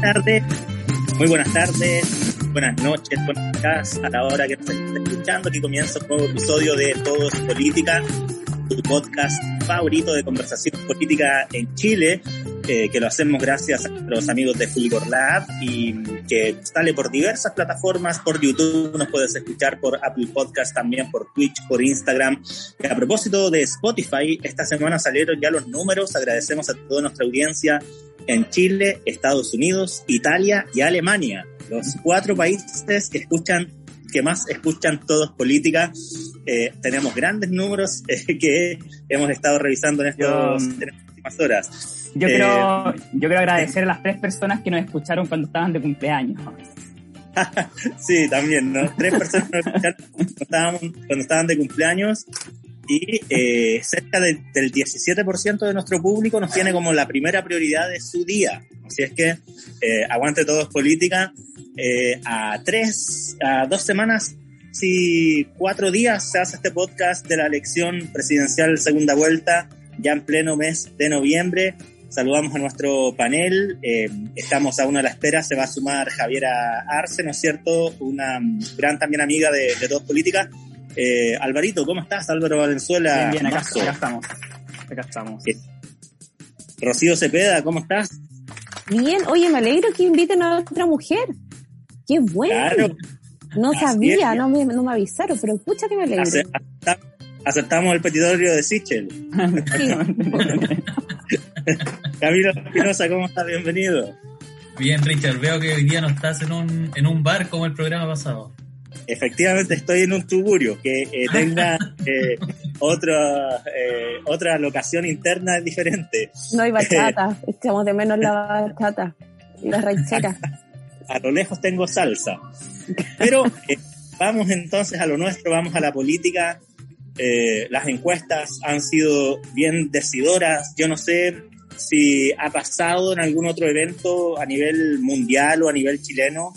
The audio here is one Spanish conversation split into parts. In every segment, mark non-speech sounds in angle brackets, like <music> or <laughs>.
tardes, muy buenas tardes, buenas noches, buenas tardes a la hora que nos escuchando. Comienza un nuevo episodio de Todo es Política, tu podcast favorito de conversación política en Chile, eh, que lo hacemos gracias a los amigos de Fulgor Lab y que sale por diversas plataformas, por YouTube, nos puedes escuchar por Apple Podcast, también por Twitch, por Instagram. Y a propósito de Spotify, esta semana salieron ya los números, agradecemos a toda nuestra audiencia en Chile, Estados Unidos, Italia y Alemania. Los cuatro países que escuchan, que más escuchan todos política. Eh, tenemos grandes números <laughs> eh, que hemos estado revisando en, estos, Yo- en estas últimas horas. Yo Eh, quiero, yo quiero agradecer a las tres personas que nos escucharon cuando estaban de cumpleaños. <laughs> Sí, también, ¿no? Tres personas nos escucharon <laughs> cuando estaban, cuando estaban de cumpleaños y eh, cerca de- del 17% de nuestro público nos tiene como la primera prioridad de su día. Así es que eh, aguante todos política. Eh, a tres, a dos semanas, si cuatro días se hace este podcast de la elección presidencial segunda vuelta, ya en pleno mes de noviembre. Saludamos a nuestro panel. eh, estamos aún a la espera. Se va a sumar Javiera Arce, ¿no es cierto? Una gran también amiga de, de Todos Política. Eh, Alvarito, ¿cómo estás? Álvaro Valenzuela. Bien, bien, acá, estamos. Acá estamos. Rocío Cepeda, ¿cómo estás? Bien, oye, me alegro que inviten a otra mujer. Qué bueno. Claro. No Así sabía, no me, no me avisaron, pero escucha que me alegro. Ace- acepta- Aceptamos el petitorio de Sichel. <laughs> Camilo Espinosa, ¿cómo estás? Bienvenido. Bien, Richard, veo que hoy día no estás en un, en un bar como el programa pasado. Efectivamente estoy en un tugurio que eh, tenga eh, <laughs> otra, eh, otra locación interna diferente. No hay bachata, <laughs> echamos de menos la bachata y la ranchera. A lo lejos tengo salsa. Pero eh, vamos entonces a lo nuestro, vamos a la política. Eh, las encuestas han sido bien decidoras. Yo no sé si ha pasado en algún otro evento a nivel mundial o a nivel chileno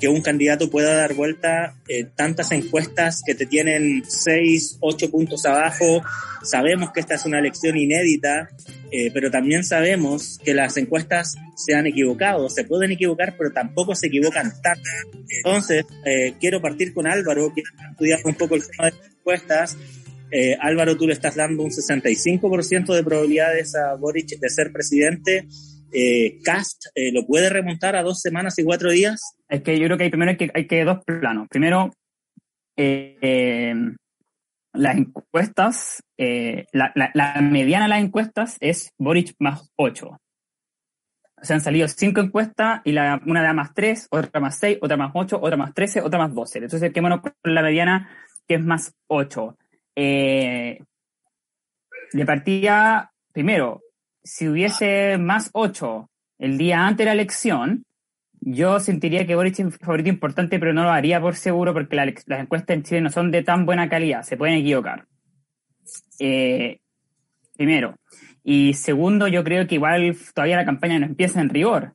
que un candidato pueda dar vuelta eh, tantas encuestas que te tienen seis, ocho puntos abajo. Sabemos que esta es una elección inédita, eh, pero también sabemos que las encuestas se han equivocado, se pueden equivocar, pero tampoco se equivocan tanto. Entonces, eh, quiero partir con Álvaro, que ha estudiado un poco el tema de las encuestas. Eh, Álvaro, tú le estás dando un 65% de probabilidades a Boric de ser presidente. Eh, Cast eh, lo puede remontar a dos semanas y cuatro días. Es que yo creo que hay, primero hay que, hay que dos planos. Primero, eh, eh, las encuestas, eh, la, la, la mediana de las encuestas es Boric más 8. O sea, han salido cinco encuestas y la, una da más 3, otra más 6, otra más 8, otra más 13, otra más 12. Entonces, quedémonos con la mediana que es más 8. Eh, de partida, primero, si hubiese más 8 el día antes de la elección, yo sentiría que Boric es un favorito importante, pero no lo haría por seguro porque la- las encuestas en Chile no son de tan buena calidad, se pueden equivocar. Eh, primero. Y segundo, yo creo que igual todavía la campaña no empieza en rigor.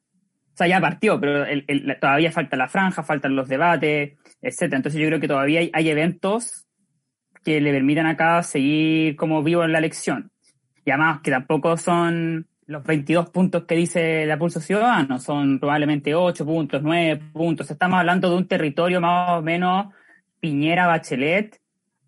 O sea, ya partió, pero todavía falta la franja, faltan los debates, etcétera. Entonces yo creo que todavía hay, hay eventos que le permitan acá seguir como vivo en la elección. Y además que tampoco son los 22 puntos que dice la Pulso Ciudadano, son probablemente 8 puntos, 9 puntos. Estamos hablando de un territorio más o menos Piñera Bachelet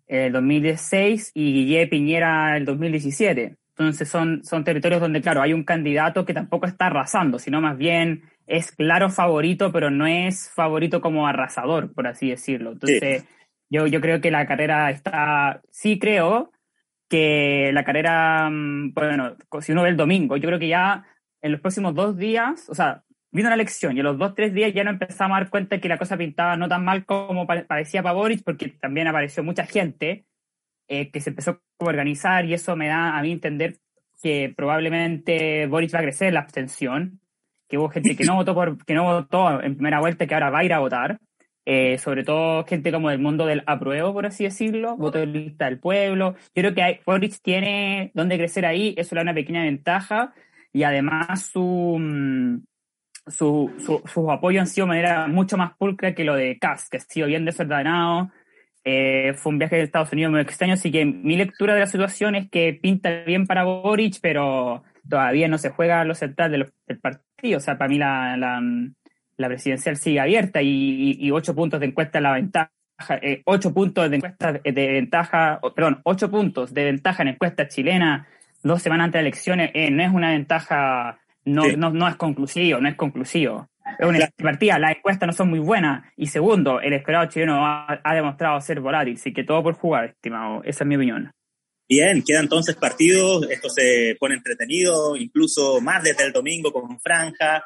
el 2016 y Guille Piñera el 2017. Entonces son, son territorios donde, claro, hay un candidato que tampoco está arrasando, sino más bien es claro favorito, pero no es favorito como arrasador, por así decirlo. Entonces, yo, yo creo que la carrera está, sí creo que la carrera, mm, bueno, si uno ve el domingo, yo creo que ya en los próximos dos días, o sea, vino la elección y en los dos, tres días ya no empezamos a dar cuenta de que la cosa pintaba no tan mal como pa- parecía para Boric, porque también apareció mucha gente eh, que se empezó a organizar y eso me da a mí entender que probablemente Boric va a crecer la abstención, que hubo gente que no <laughs> votó por, que no votó en primera vuelta y que ahora va a ir a votar. Eh, sobre todo gente como del mundo del apruebo, por así decirlo, voto de lista del pueblo. Yo creo que hay, Boric tiene donde crecer ahí, eso le da una pequeña ventaja y además su, mm, su, su, sus apoyos han sido de manera mucho más pulcra que lo de Kass, que ha sido bien desordenado. Eh, fue un viaje de Estados Unidos muy extraño, así que mi lectura de la situación es que pinta bien para Boric, pero todavía no se juega lo central del, del partido. O sea, para mí la, la, la presidencial sigue abierta y, y, ocho puntos de encuesta la ventaja. Eh, ocho puntos de encuesta de ventaja, perdón, ocho puntos de ventaja en encuesta chilena dos semanas antes de elecciones eh, no es una ventaja no, no, no es conclusivo, no es conclusivo. Es una partida, las encuestas no son muy buenas. Y segundo, el esperado chileno ha, ha, demostrado ser volátil, así que todo por jugar, estimado. Esa es mi opinión. Bien, quedan entonces partidos, esto se pone entretenido, incluso más desde el domingo con franja,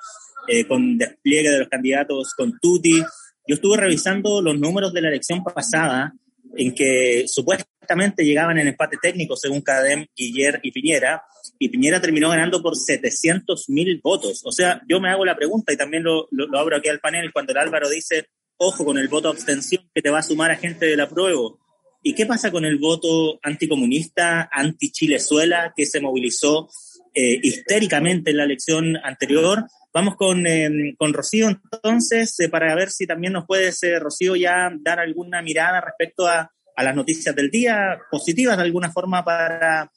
eh, con despliegue de los candidatos, con Tuti. Yo estuve revisando los números de la elección pasada, en que supuestamente llegaban en empate técnico, según Cadem, Guiller y Piñera, y Piñera terminó ganando por 700 mil votos. O sea, yo me hago la pregunta y también lo, lo, lo, abro aquí al panel cuando el Álvaro dice, ojo con el voto abstención que te va a sumar a gente del apruebo. ¿Y qué pasa con el voto anticomunista, anti-Chilezuela, que se movilizó eh, histéricamente en la elección anterior? Vamos con, eh, con Rocío entonces, eh, para ver si también nos puedes, eh, Rocío, ya dar alguna mirada respecto a, a, las noticias del día, positivas de alguna forma para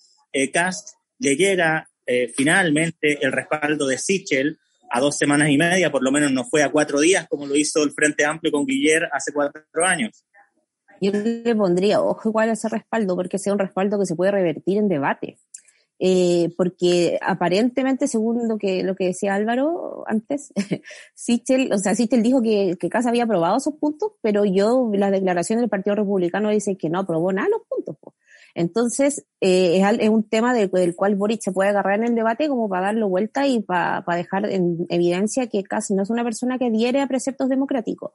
Cast le llega eh, finalmente el respaldo de Sichel a dos semanas y media, por lo menos no fue a cuatro días como lo hizo el Frente Amplio con Guiller hace cuatro años. Yo le pondría ojo igual a ese respaldo, porque sea un respaldo que se puede revertir en debate. Eh, porque aparentemente, según lo que, lo que decía Álvaro antes, <laughs> Sichel, o sea, Sichel dijo que, que Casa había aprobado esos puntos, pero yo, la declaración del Partido Republicano dice que no aprobó nada los puntos. Pues. Entonces, eh, es, es, un tema del, cual Boric se puede agarrar en el debate como para darlo vuelta y para, para dejar en evidencia que casi no es una persona que adhiere a preceptos democráticos.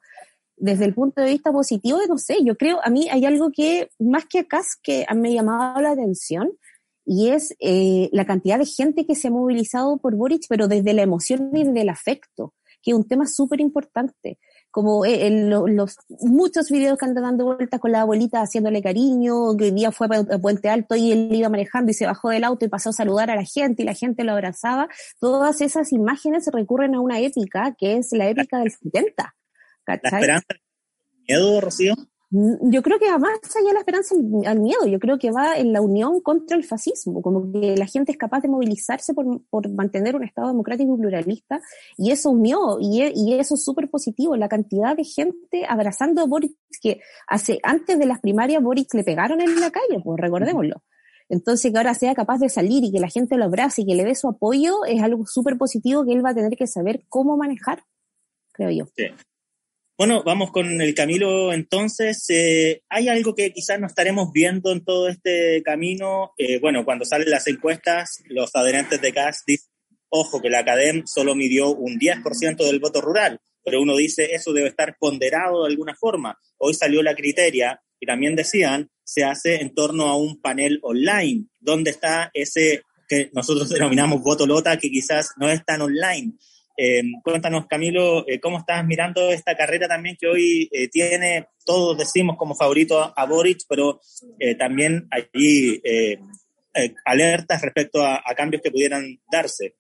Desde el punto de vista positivo, no sé, yo creo, a mí hay algo que, más que acá, que me ha llamado la atención, y es eh, la cantidad de gente que se ha movilizado por Boric, pero desde la emoción y desde el afecto, que es un tema súper importante como en los muchos videos que andan dando vueltas con la abuelita haciéndole cariño, que el día fue a Puente Alto y él iba manejando y se bajó del auto y pasó a saludar a la gente y la gente lo abrazaba, todas esas imágenes recurren a una épica que es la épica del 70. ¿cachai? ¿La esperanza? ¿Miedo, Rocío? Yo creo que va más allá de la esperanza al miedo, yo creo que va en la unión contra el fascismo, como que la gente es capaz de movilizarse por, por mantener un Estado democrático y pluralista, y eso unió, y, y eso es súper positivo, la cantidad de gente abrazando a Boric, que hace, antes de las primarias Boric le pegaron en la calle, pues recordémoslo. Entonces que ahora sea capaz de salir y que la gente lo abrace y que le dé su apoyo es algo súper positivo que él va a tener que saber cómo manejar, creo yo. Sí. Bueno, vamos con el Camilo entonces. Eh, ¿Hay algo que quizás no estaremos viendo en todo este camino? Eh, bueno, cuando salen las encuestas, los adherentes de CAS dicen, ojo, que la Academ solo midió un 10% del voto rural, pero uno dice, eso debe estar ponderado de alguna forma. Hoy salió la criteria y también decían, se hace en torno a un panel online, donde está ese que nosotros <laughs> denominamos voto lota, que quizás no es tan online. Eh, cuéntanos, Camilo, eh, ¿cómo estás mirando esta carrera también que hoy eh, tiene, todos decimos como favorito a, Boric, pero eh, también allí alertas respecto a, a, cambios que pudieran darse?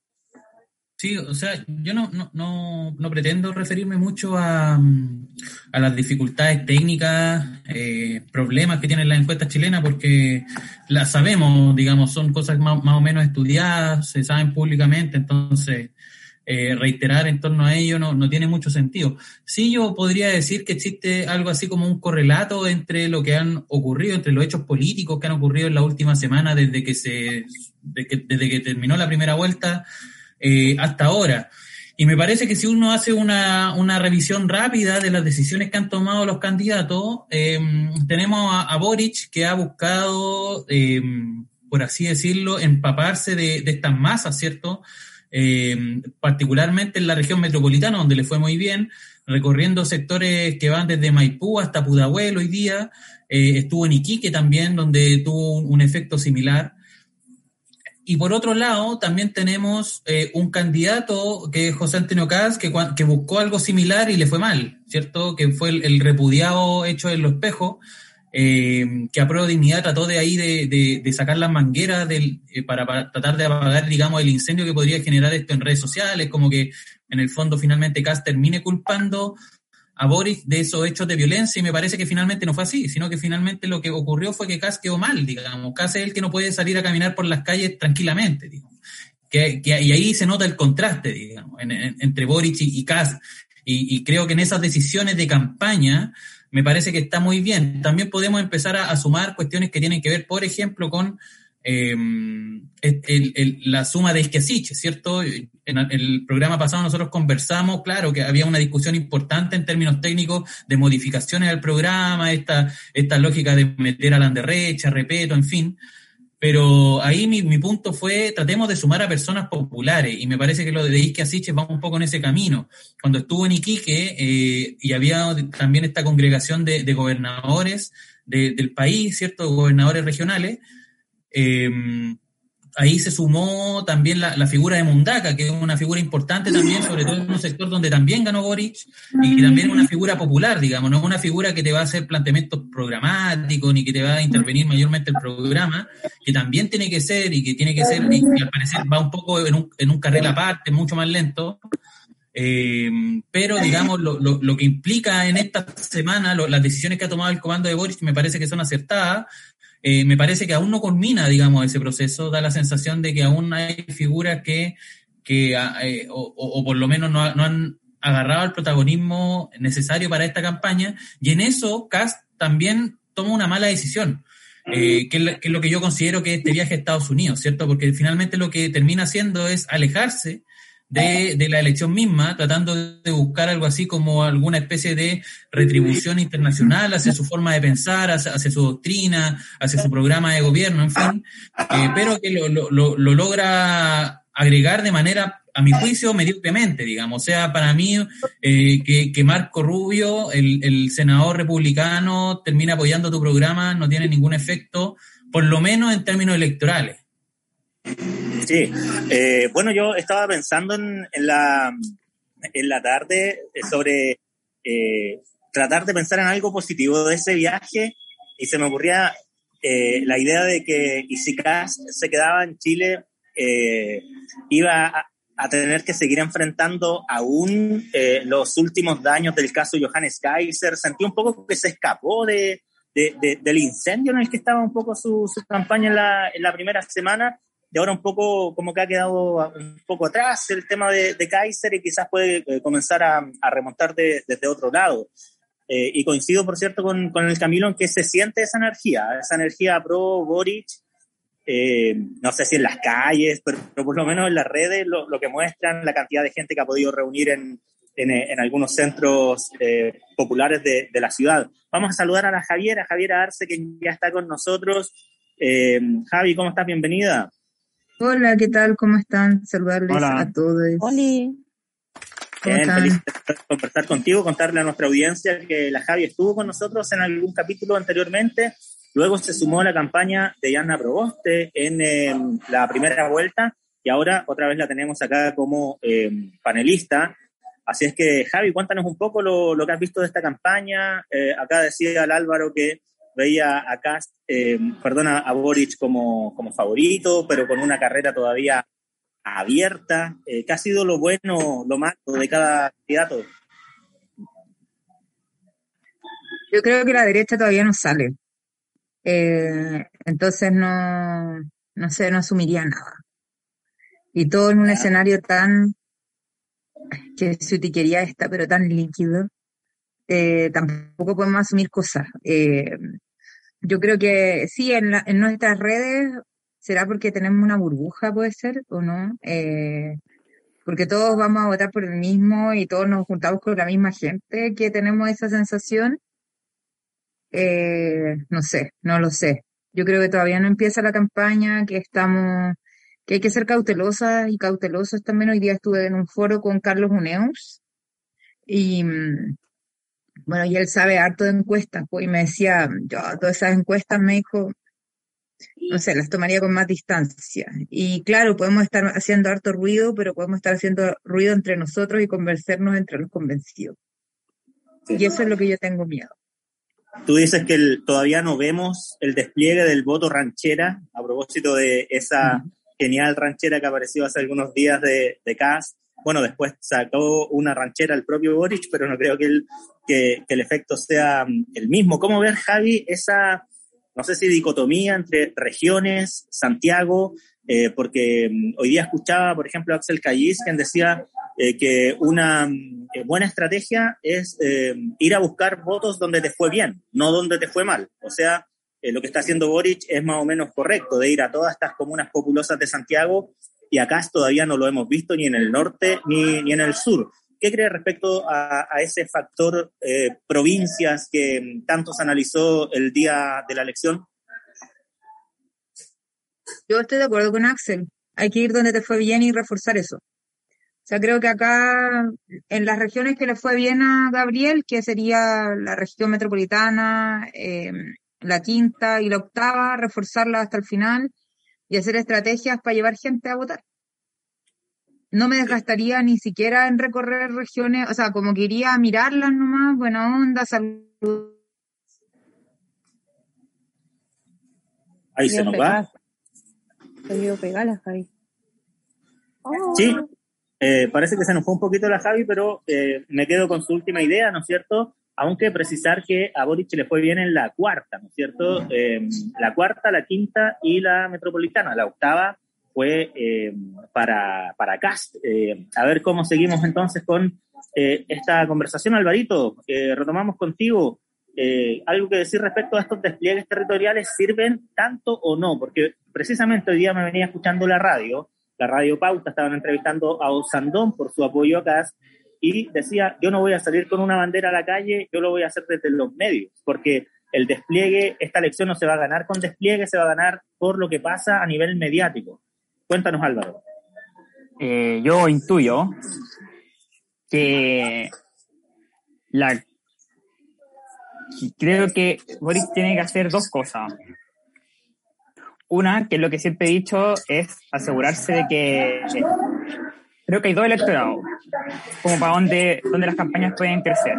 Sí, o sea, yo no, no, no, no pretendo referirme mucho a, a las dificultades técnicas, problemas que tienen las encuestas chilenas, porque las sabemos, digamos, son cosas más, más o menos estudiadas, se saben públicamente, entonces eh, reiterar en torno a ello no, no, tiene mucho sentido. Sí, yo podría decir que existe algo así como un correlato entre lo que han ocurrido, entre los hechos políticos que han ocurrido en la última semana desde que se, desde que terminó la primera vuelta eh, hasta ahora. Y me parece que si uno hace una, una, revisión rápida de las decisiones que han tomado los candidatos, eh, tenemos a, Boric que ha buscado, eh, por así decirlo, empaparse de, de estas masas, ¿cierto? Eh, particularmente en la región metropolitana, donde le fue muy bien, recorriendo sectores que van desde Maipú hasta Pudahuel hoy día, eh, estuvo en Iquique también, donde tuvo un, efecto similar. y por otro lado, también tenemos eh, un candidato que es José Antonio Caz, que, que, buscó algo similar y le fue mal, ¿cierto? Que fue el, repudiado hecho en los espejos, eh, que a prueba de dignidad trató de ahí de, de, sacar las mangueras del, eh, para, para, tratar de apagar, digamos, el incendio que podría generar esto en redes sociales, como que en el fondo finalmente Caz termine culpando a Boris de esos hechos de violencia y me parece que finalmente no fue así, sino que finalmente lo que ocurrió fue que Kass quedó mal, digamos. Kass es el que no puede salir a caminar por las calles tranquilamente, digamos. Que, y ahí se nota el contraste, digamos, entre Boric y, y Kass. Y, creo que en esas decisiones de campaña me parece que está muy bien. También podemos empezar a, sumar cuestiones que tienen que ver, por ejemplo, con eh, la suma de Esquiasiche, ¿cierto? En el programa pasado nosotros conversamos, claro, que había una discusión importante en términos técnicos de modificaciones al programa, esta, esta lógica de meter a la derecha, repeto, en fin. Pero ahí mi, mi, punto fue, tratemos de sumar a personas populares, y me parece que lo de Isque va un poco en ese camino. Cuando estuvo en Iquique, eh, y había también esta congregación de, de gobernadores de, del país, ¿cierto? Gobernadores regionales, eh, ahí se sumó también la, figura de Mundaka, que es una figura importante también, sobre todo en un sector donde también ganó Boric, y que también es una figura popular, digamos, no es una figura que te va a hacer planteamientos programáticos, ni que te va a intervenir mayormente el programa, que también tiene que ser, y que tiene que ser, y que al parecer va un poco en un, en un carril aparte, mucho más lento, eh, pero digamos, lo, lo, lo, que implica en esta semana, las decisiones que ha tomado el comando de Boric me parece que son acertadas, eh, me parece que aún no culmina, digamos, ese proceso, da la sensación de que aún hay figuras que, que ah, eh, o, por lo menos no, han agarrado el protagonismo necesario para esta campaña, y en eso Cast también toma una mala decisión. Eh, que, es, que, es, lo que yo considero que este viaje a Estados Unidos, ¿cierto? Porque finalmente lo que termina haciendo es alejarse de, la elección misma, tratando de buscar algo así como alguna especie de retribución internacional hacia su forma de pensar, hacia, su doctrina, hacia su programa de gobierno, en fin, eh, pero que lo, lo, lo, logra agregar de manera, a mi juicio, mediocremente, digamos. O sea, para mí, eh, que, que, Marco Rubio, el, el senador republicano, termina apoyando tu programa, no tiene ningún efecto, por lo menos en términos electorales. Sí, eh, bueno, yo estaba pensando en, en, la, en la tarde sobre eh, tratar de pensar en algo positivo de ese viaje y se me ocurría eh, la idea de que y si se quedaba en Chile, eh, iba a, a, tener que seguir enfrentando aún eh, los últimos daños del caso Johannes Kaiser. Sentí un poco que se escapó de, de, de, del incendio en el que estaba un poco su, su campaña en la, en la primera semana y ahora un poco como que ha quedado un poco atrás el tema de, Kaiser y quizás puede eh, comenzar a, a remontar de, desde otro lado. Eh, y coincido, por cierto, con, con, el Camilo en que se siente esa energía, esa energía pro Boric, eh, no sé si en las calles, pero, por lo menos en las redes lo, que muestran la cantidad de gente que ha podido reunir en, en, algunos centros populares de, de, la ciudad. Vamos a saludar a la Javiera, Javiera Arce, que ya está con nosotros. Javi, ¿cómo estás? Bienvenida. Hola, ¿qué tal? ¿Cómo están? Saludarles Hola. a todos. Hola. Bien, feliz de conversar contigo, contarle a nuestra audiencia que la Javi estuvo con nosotros en algún capítulo anteriormente. Luego se sumó a la campaña de Yana Proboste en eh, la primera vuelta y ahora otra vez la tenemos acá como eh, panelista. Así es que, Javi, cuéntanos un poco lo, lo que has visto de esta campaña. Eh, acá decía el Álvaro que veía a Cast, eh, perdona, a Boric como, como favorito, pero con una carrera todavía abierta. Eh, ¿Qué ha sido lo bueno, lo malo de cada candidato? Yo creo que la derecha todavía no sale. Eh, entonces no, no sé, no asumiría nada. Y todo en un escenario tan, que su tiquería está, pero tan líquido, eh, tampoco podemos asumir cosas. Eh, yo creo que sí, en, la, en nuestras redes será porque tenemos una burbuja, puede ser, o no. Eh, porque todos vamos a votar por el mismo y todos nos juntamos con la misma gente que tenemos esa sensación. Eh, no sé, no lo sé. Yo creo que todavía no empieza la campaña, que estamos, que hay que ser cautelosas y cautelosos también. Hoy día estuve en un foro con Carlos Uneus y, mm, bueno, y él sabe harto de encuestas, pues, y me decía, yo, todas esas encuestas me dijo, no sé, las tomaría con más distancia. Y claro, podemos estar haciendo harto ruido, pero podemos estar haciendo ruido entre nosotros y convencernos entre los convencidos. Y eso es lo que yo tengo miedo. Tú dices que todavía no vemos el despliegue del voto ranchera, a propósito de esa genial ranchera que apareció hace algunos días de, de CAS. Bueno, después sacó una ranchera el propio Boric, pero no creo que el, que, que el efecto sea mm, el mismo. ¿Cómo ver, Javi, esa, no sé si dicotomía entre regiones, Santiago, eh, porque mm, hoy día escuchaba, por ejemplo, a Axel Callis, quien decía eh, que una mm, eh, buena estrategia es ir a buscar votos donde te fue bien, no donde te fue mal. O sea, lo que está haciendo Boric es más o menos correcto, de ir a todas estas comunas populosas de Santiago, y acá todavía no lo hemos visto ni en el norte ni, ni en el sur. ¿Qué cree respecto a, ese factor eh, provincias que tanto se analizó el día de la elección? Yo estoy de acuerdo con Axel. Hay que ir donde te fue bien y reforzar eso. O sea, creo que acá, en las regiones que le fue bien a Gabriel, que sería la región metropolitana, eh, la quinta y la octava, reforzarla hasta el final y hacer estrategias para llevar gente a votar no me desgastaría ni siquiera en recorrer regiones, o sea, como que iría a mirarlas nomás, buena onda, salud. Ahí se nos va. Se pegar la Javi. Sí, eh, parece que se nos fue un poquito la Javi, pero eh, me quedo con su última idea, ¿no es cierto? Aunque precisar que a Boric le fue bien en la cuarta, ¿no es cierto? Eh, la cuarta, la quinta y la metropolitana. La octava fue eh, para, para Cast. Eh, a ver cómo seguimos entonces con eh, esta conversación, Alvarito. retomamos contigo. algo que decir respecto a estos despliegues territoriales, ¿sirven tanto o no? Porque precisamente hoy día me venía escuchando la radio, la radio Pauta, estaban entrevistando a Osandón por su apoyo a Cast y decía, yo no voy a salir con una bandera a la calle, yo lo voy a hacer desde los medios, porque el despliegue, esta elección no se va a ganar con despliegue, se va a ganar por lo que pasa a nivel mediático. Cuéntanos, Álvaro. Eh, yo intuyo que la creo que Boris tiene que hacer dos cosas. Una, que es lo que siempre he dicho, es asegurarse de que creo que hay dos electorados, como para donde, donde las campañas pueden crecer.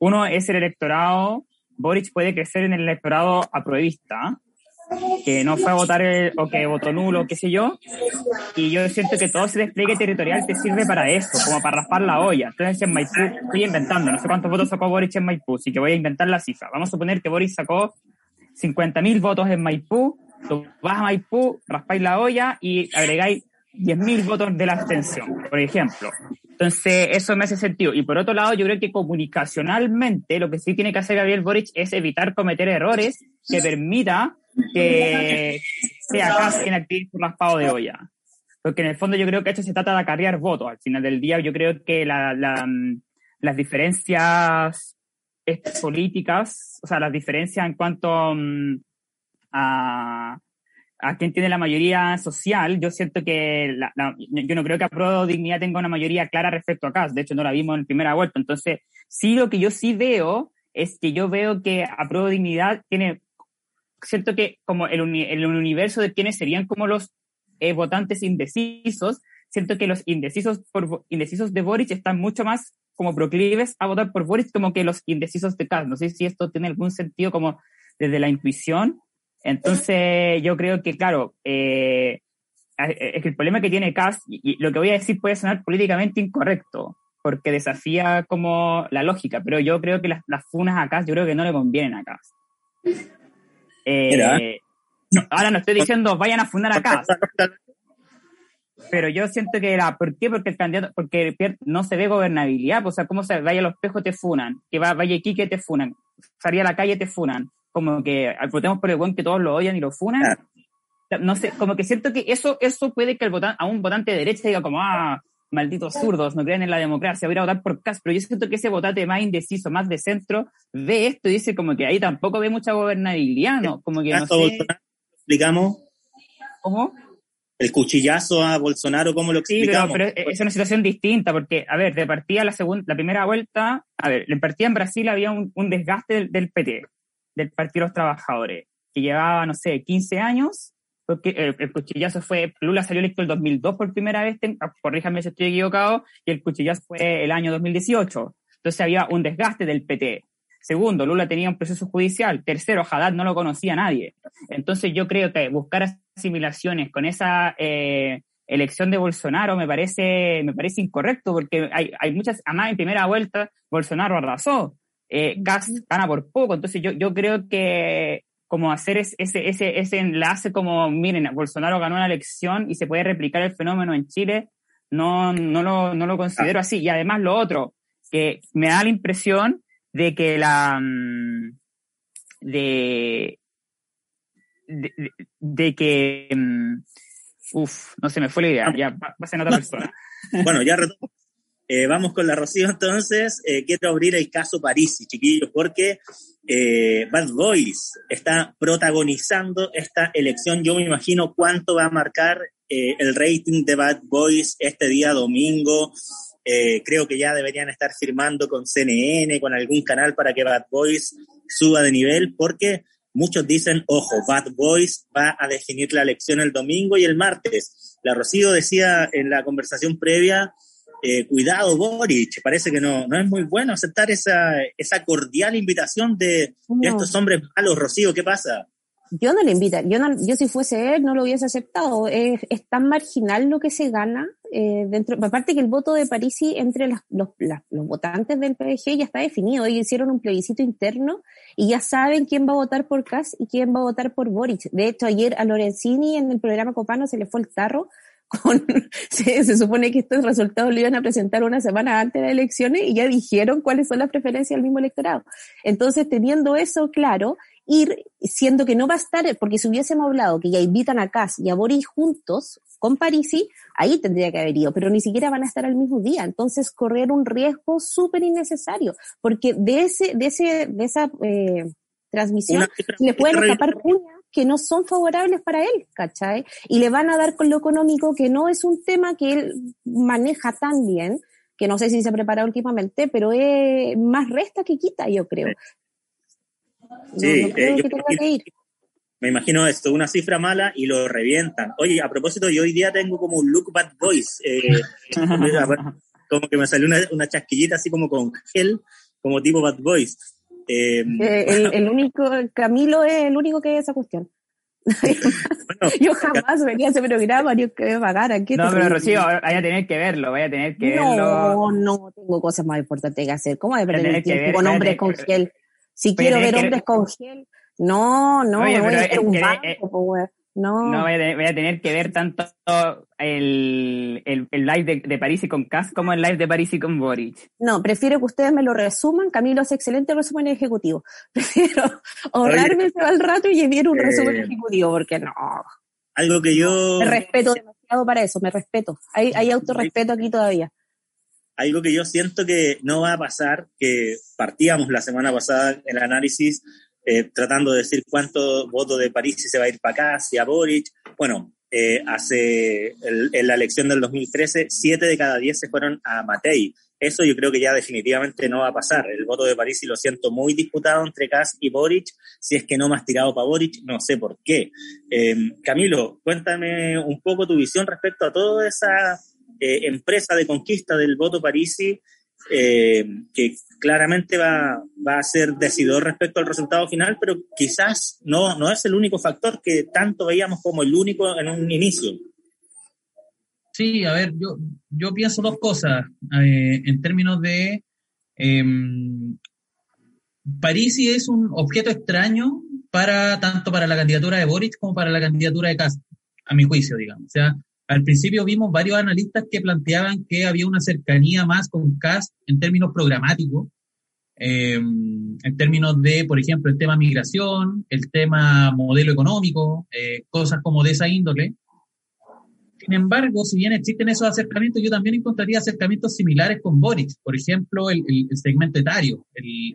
Uno es el electorado, Boric puede crecer en el electorado apruebista, que no fue a votar o que votó nulo, qué sé yo. Y yo siento que todo ese despliegue territorial te sirve para eso, como para raspar la olla. Entonces en Maipú, estoy inventando, no sé cuántos votos sacó Boris en Maipú, así que voy a inventar la cifra. Vamos a suponer que Boris sacó 50.000 votos en Maipú, tú vas a Maipú, raspáis la olla y agregáis 10.000 votos de la abstención, por ejemplo. Entonces, eso me hace sentido. Y por otro lado, yo creo que comunicacionalmente lo que sí tiene que hacer Gabriel Boric es evitar cometer errores que permita que sea casi en activo por raspado de olla. Porque en el fondo yo creo que esto se trata de acarrear votos. Al final del día yo creo que la, la, las diferencias políticas, o sea, las diferencias en cuanto mm, a, a quién tiene la mayoría social, yo siento que la, yo no creo que Apro Dignidad tenga una mayoría clara respecto a CAS. De hecho, no la vimos en primera vuelta. Entonces, sí, lo que yo sí veo es que yo veo que Apro Dignidad tiene siento que como el, universo de quienes serían como los eh, votantes indecisos, siento que los indecisos, indecisos de Boric están mucho más como proclives a votar por Boric como que los indecisos de Kass. No sé si esto tiene algún sentido como desde la intuición. Entonces, yo creo que, claro, eh, es que el problema que tiene Kass, y, lo que voy a decir puede sonar políticamente incorrecto, porque desafía como la lógica, pero yo creo que las, las funas a yo creo que no le convienen a Kass. Eh, ahora no estoy diciendo vayan a fundar acá. Pero yo siento que era, ¿por qué? Porque el candidato, porque no se ve gobernabilidad, pues, o sea, ¿cómo se vaya a los espejos te funan? Que va, vaya aquí que te funan, salía a la calle te funan, como que votemos por el buen que todos lo odian y lo funan. No sé, como que siento que eso, eso puede que el votante, a un votante de derecha diga como, ah, malditos zurdos, no creen en la democracia, voy a votar por Cas, pero yo siento que ese votante más indeciso, más de centro, ve esto y dice como que ahí tampoco ve mucha gobernabilidad, ¿no? Como que no sé... explicamos? ¿Cómo? El cuchillazo a Bolsonaro, ¿cómo lo explicamos? Sí, pero, es una situación distinta, porque, a ver, de partida la segunda, la primera vuelta, a ver, en partida en Brasil había un, desgaste del, PT, del Partido de los Trabajadores. que llevaba, no sé, 15 años, porque el, el cuchillazo fue, Lula salió electo el 2002 por primera vez, ten- ah, corríjame si estoy equivocado, y el cuchillazo fue el año 2018. Entonces había un desgaste del PT. Segundo, Lula tenía un proceso judicial. Tercero, Haddad no lo conocía nadie. Entonces yo creo que buscar asimilaciones con esa eh, elección de Bolsonaro me parece, me parece incorrecto porque hay, hay muchas, además en primera vuelta Bolsonaro arrasó. Eh, Gas gana por poco. Entonces yo, yo creo que como hacer es- ese, ese, ese enlace como, miren, Bolsonaro ganó una elección y se puede replicar el fenómeno en Chile, no, no, lo, no lo considero así. Y además lo otro, que me da la impresión de que la mm, de de, que uf, no se me fue la idea, ya va, va a ser otra persona. Bueno, ya retomo. Eh, vamos con la Rocío entonces. Eh, quiero abrir el caso Parisi, chiquillos, porque eh, Bad Boys está protagonizando esta elección. Yo me imagino cuánto va a marcar eh, el rating de Bad Boys este día domingo. Creo que ya deberían estar firmando con CNN, con algún canal para que Bad Boys suba de nivel, porque muchos dicen, ojo, Bad Boys va a definir la elección el domingo y el martes. La Rocío decía en la conversación previa, eh, cuidado Boric, parece que no, no es muy bueno aceptar esa, esa cordial invitación de, estos hombres malos. Rocío, ¿qué pasa? Yo no le invito, yo, no, yo si fuese él no lo hubiese aceptado. Es, es tan marginal lo que se gana eh, dentro. Aparte que el voto de Parisi entre las- los, las- los votantes del PDG ya está definido. Ellos hicieron un plebiscito interno y ya saben quién va a votar por Kass y quién va a votar por Boric. De hecho, ayer a Lorenzini en el programa Copano se le fue el tarro. Con, <laughs> se, se supone que estos resultados lo iban a presentar una semana antes de las elecciones y ya dijeron cuáles son las preferencias del mismo electorado. Entonces, teniendo eso claro, ir siendo que no va a estar, porque si hubiésemos hablado que ya invitan a Kass y a Boris juntos con Parisi, ahí tendría que haber ido, pero ni siquiera van a estar al mismo día. Entonces, correr un riesgo súper innecesario, porque de ese, de ese, de esa eh, transmisión le pueden escapar cuñas que no son favorables para él, ¿cachai? Y le van a dar con lo económico, que no es un tema que él maneja tan bien, que no sé si se ha preparado últimamente, pero es más resta que quita, yo creo. No, Sí, no creo eh, yo que tenga que ir. Me imagino esto, una cifra mala y lo revientan. Oye, a propósito, yo hoy día tengo como un look Bad Boys. eh, <laughs> como que me salió una, una chasquillita así como con gel, como tipo Bad Boys. Eh, Eh, <laughs> el, el único, Camilo es el único que es esa cuestión. bueno, <laughs> Yo jamás vería ese programa, ni que me pagaran. ¿qué No, pero? Rocío, vaya a tener que verlo, vaya a tener que verlo. No, no, tengo cosas más importantes que hacer. ¿Cómo de perder Tener el que tiempo ver, con a hombres con gel? Si a quiero ver que- hombres con gel, no, no, Oye, me voy a hacer un banco, wea. No. No, vaya a, tener, vaya a tener que ver tanto el, el, el live de, de París y con Cass como el live de París y con Boric. No, prefiero que ustedes me lo resuman. Camilo hace excelente resumen ejecutivo. <laughs> Prefiero ahorrarme ese mal rato y enviar un Eh, resumen ejecutivo, porque no. algo que yo... Me respeto demasiado para eso, me respeto. Hay, hay autorrespeto aquí todavía. algo que yo siento que no va a pasar, que partíamos la semana pasada el análisis eh, tratando de decir cuánto voto de París si se va a ir para acá, si a Boric. Bueno, eh, hace en la elección del 2013, siete de cada diez se fueron a Matei. Eso yo creo que ya definitivamente no va a pasar. El voto de París, y lo siento, muy disputado entre Kass y Boric. Si es que no más tirado para Boric, no sé por qué. Eh, Camilo, cuéntame un poco tu visión respecto a toda esa empresa de conquista del voto Parisi, eh, que claramente va, va a ser decidor respecto al resultado final, pero quizás no, no es el único factor que tanto veíamos como el único en un inicio. Sí, a ver, yo, yo pienso dos cosas eh, en términos de... em, Parisi es un objeto extraño para tanto para la candidatura de Boric como para la candidatura de Cast, a mi juicio, digamos. O sea, al principio vimos varios analistas que planteaban que había una cercanía más con Cast en términos programáticos, eh, en términos de, por ejemplo, el tema migración, el tema modelo económico, eh, cosas como de esa índole. Sin embargo, si bien existen esos acercamientos, yo también encontraría acercamientos similares con Boric. Por ejemplo, el, el- el segmento etario, el-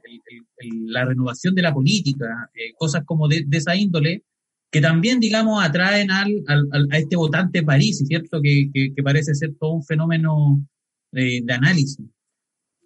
la renovación de la política, eh, cosas como de, de esa índole, que también, digamos, atraen al, al- a este votante París, ¿cierto? Que, que- que parece ser todo un fenómeno eh, de análisis.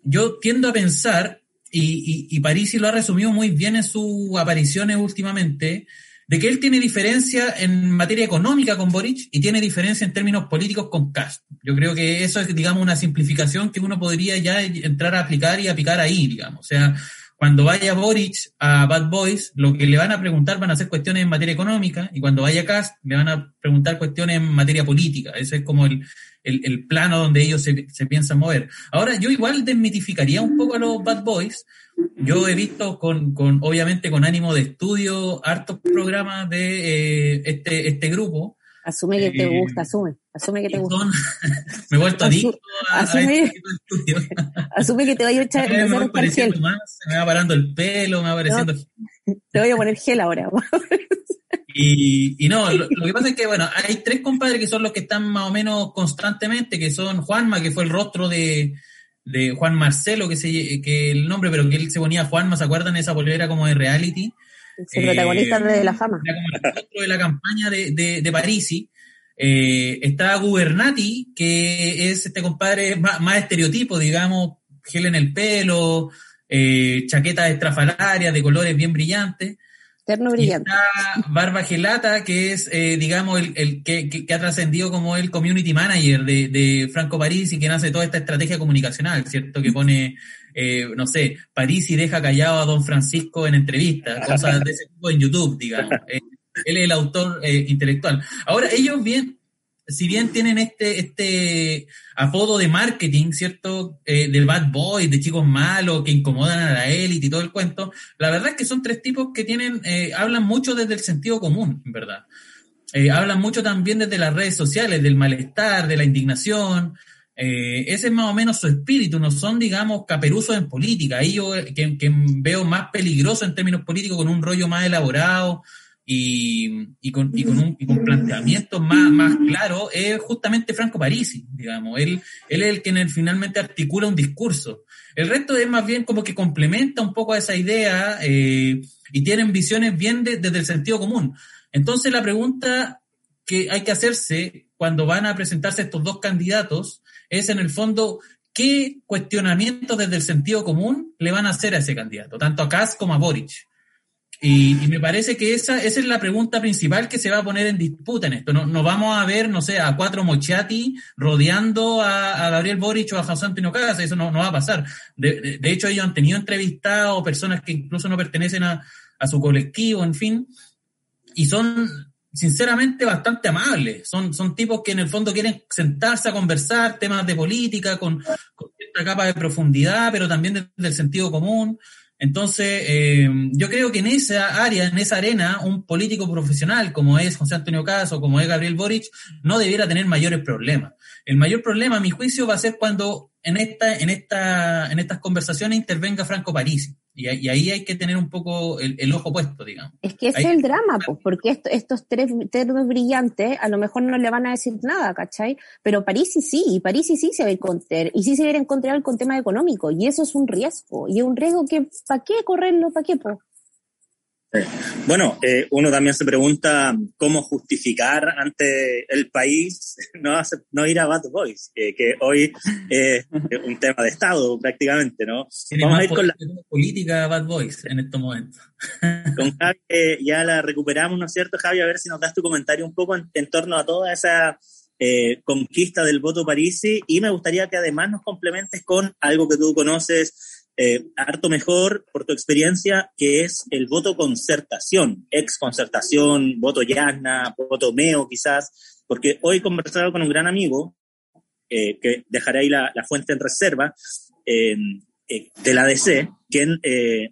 Yo tiendo a pensar, y, y, y Parisi lo ha resumido muy bien en sus apariciones últimamente, de que él tiene diferencia en materia económica con Boric y tiene diferencia en términos políticos con Cast. Yo creo que eso es, digamos, una simplificación que uno podría ya entrar a aplicar y aplicar ahí, digamos. O sea, cuando vaya Boric a Bad Boys, lo que le van a preguntar van a ser cuestiones en materia económica y cuando vaya Cast le van a preguntar cuestiones en materia política. Ese es como el, el, plano donde ellos se, se, piensan mover. Ahora, yo igual desmitificaría un poco a los Bad Boys. Yo he visto con, con obviamente con ánimo de estudio, hartos programas de eh, este, este grupo. Asume que te eh, gusta, asume. Asume que te gusta. <laughs> me he vuelto adicto a, asume, este <laughs> asume que te voy a echar, <laughs> me, va apareciendo más, se me va parando el pelo, me va apareciendo... te voy a poner gel ahora. Y, y no, lo, que pasa es que, bueno, hay tres compadres que son los que están más o menos constantemente, que son Juanma, que fue el rostro de, de Juan Marcelo, que, se, que el nombre, pero que él se ponía Juanma, ¿se acuerdan? Esa polera como de reality. El protagonista de la fama. Era como el rostro de la campaña de, de, de Parisi. Eh, está Gubernati, que es este compadre más, más estereotipo, digamos, gel en el pelo, eh, chaquetas estrafalarias de colores bien brillantes. Terno brillante. está Barba Gelata, que es, eh, digamos, el, el que, que, ha trascendido como el community manager de, de Franco París y quien hace toda esta estrategia comunicacional, ¿cierto? Que pone, eh, no sé, París y deja callado a don Francisco en entrevistas, cosas de ese tipo en YouTube, digamos. <laughs> Él es el autor eh, intelectual. Ahora, ellos bien, si bien tienen este, este apodo de marketing, ¿cierto? Eh, del bad boy, de chicos malos que incomodan a la élite y todo el cuento, la verdad es que son tres tipos que tienen, eh, hablan mucho desde el sentido común, en verdad. Eh, hablan mucho también desde las redes sociales, del malestar, de la indignación. ese es más o menos su espíritu, no son, digamos, caperuzos en política. Ahí yo que veo más peligroso en términos políticos, con un rollo más elaborado, y, y, con, y, con, un, y con planteamientos más, más claros es justamente Franco Parisi, digamos. Él, él es el que finalmente articula un discurso. El resto es más bien como que complementa un poco a esa idea eh, y tienen visiones bien desde el sentido común. Entonces la pregunta que hay que hacerse cuando van a presentarse estos dos candidatos es en el fondo qué cuestionamientos desde el sentido común le van a hacer a ese candidato, tanto a Kass como a Boric. Y, me parece que esa, esa es la pregunta principal que se va a poner en disputa en esto. No, no vamos a ver, no sé, a cuatro Mochati rodeando a, Gabriel Boric o a José Antonio Casas, eso no, no va a pasar. De, de, hecho, ellos han tenido entrevistados personas que incluso no pertenecen a, a su colectivo, en fin, y son sinceramente bastante amables. Son, son tipos que en el fondo quieren sentarse a conversar temas de política con, con cierta capa de profundidad, pero también desde el sentido común. Entonces, eh, yo creo que en esa área, en esa arena, un político profesional como es José Antonio Caso, como es Gabriel Boric, no debiera tener mayores problemas. El mayor problema, a mi juicio, va a ser cuando en, esta, en, esta, en estas conversaciones intervenga Franco Parisi. Y, ahí hay que tener un poco el, ojo puesto, digamos. Es que es el drama, pues, porque estos tres ternos brillantes a lo mejor no le van a decir nada, ¿cachai? Pero París sí, y París sí se va a encontrar, y sí se va a encontrar con tema económico, y eso es un riesgo, y es un riesgo que, ¿para qué correrlo? ¿Para qué, pues? Bueno, eh, uno también se pregunta cómo justificar ante el país <laughs> no, no ir a Bad Boys, que hoy es un tema de Estado prácticamente, ¿no? Vamos a ir con la política Bad Boys en estos momentos. <laughs> Con Javi eh, ya la recuperamos, ¿no es cierto, Javi? A ver si nos das tu comentario un poco en, torno a toda esa eh, conquista del voto parisi y me gustaría que además nos complementes con algo que tú conoces eh, harto mejor por tu experiencia, que es el voto concertación, ex concertación, voto Yasna, voto Meo quizás, porque hoy he conversado con un gran amigo, eh, que dejaré ahí la, fuente en reserva, eh, de la DC, quien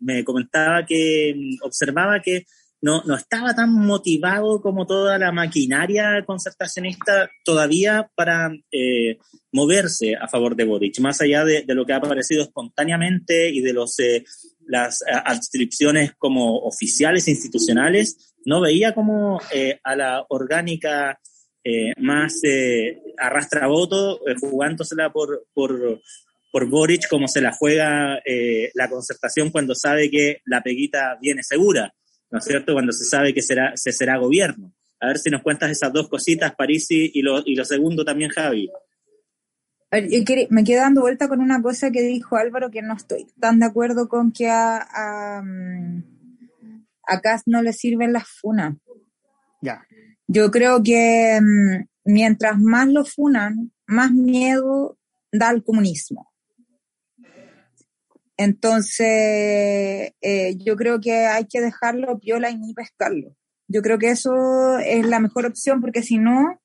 me comentaba que mm, observaba que no, no estaba tan motivado como toda la maquinaria concertacionista todavía para eh, moverse a favor de Boric, más allá de, lo que ha aparecido espontáneamente y de los, eh, las eh, adscripciones como oficiales e institucionales, no veía como a la orgánica más arrastra voto jugándosela por, por, por Boric como se la juega la concertación cuando sabe que la peguita viene segura ¿no es cierto? Cuando se sabe que será, se será gobierno. A ver si nos cuentas esas dos cositas, Parisi, y lo, y lo segundo también, Javi. Me quedo dando vuelta con una cosa que dijo Álvaro que no estoy tan de acuerdo con que a, acá no le sirven las funas. Ya. Yo creo que mm, mientras más lo funan, más miedo da al comunismo. Entonces, eh, yo creo que hay que dejarlo piola y ni pescarlo. Yo creo que eso es la mejor opción porque si no,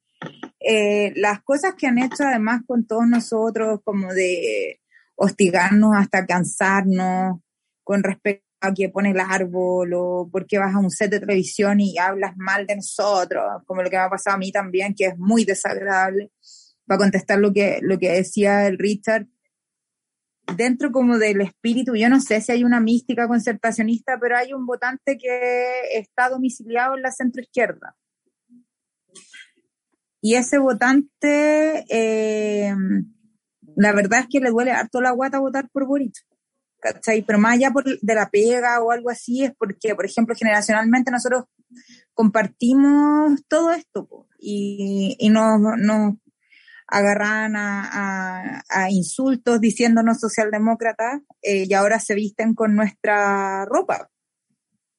eh, las cosas que han hecho además con todos nosotros, como de hostigarnos hasta cansarnos, con respecto a que pones el árbol o porque vas a un set de televisión y hablas mal de nosotros, como lo que me ha pasado a mí también, que es muy desagradable, para contestar lo que, lo que decía el Richard, dentro como del espíritu, yo no sé si hay una mística concertacionista, pero hay un votante que está domiciliado en la centroizquierda. Y ese votante, eh, la verdad es que le duele harto la guata votar por Boric. ¿cachai? Pero más allá por, de la pega o algo así, es porque, por ejemplo, generacionalmente nosotros compartimos todo esto y, y nos, nos agarran a, a, insultos diciéndonos socialdemócratas eh, y ahora se visten con nuestra ropa,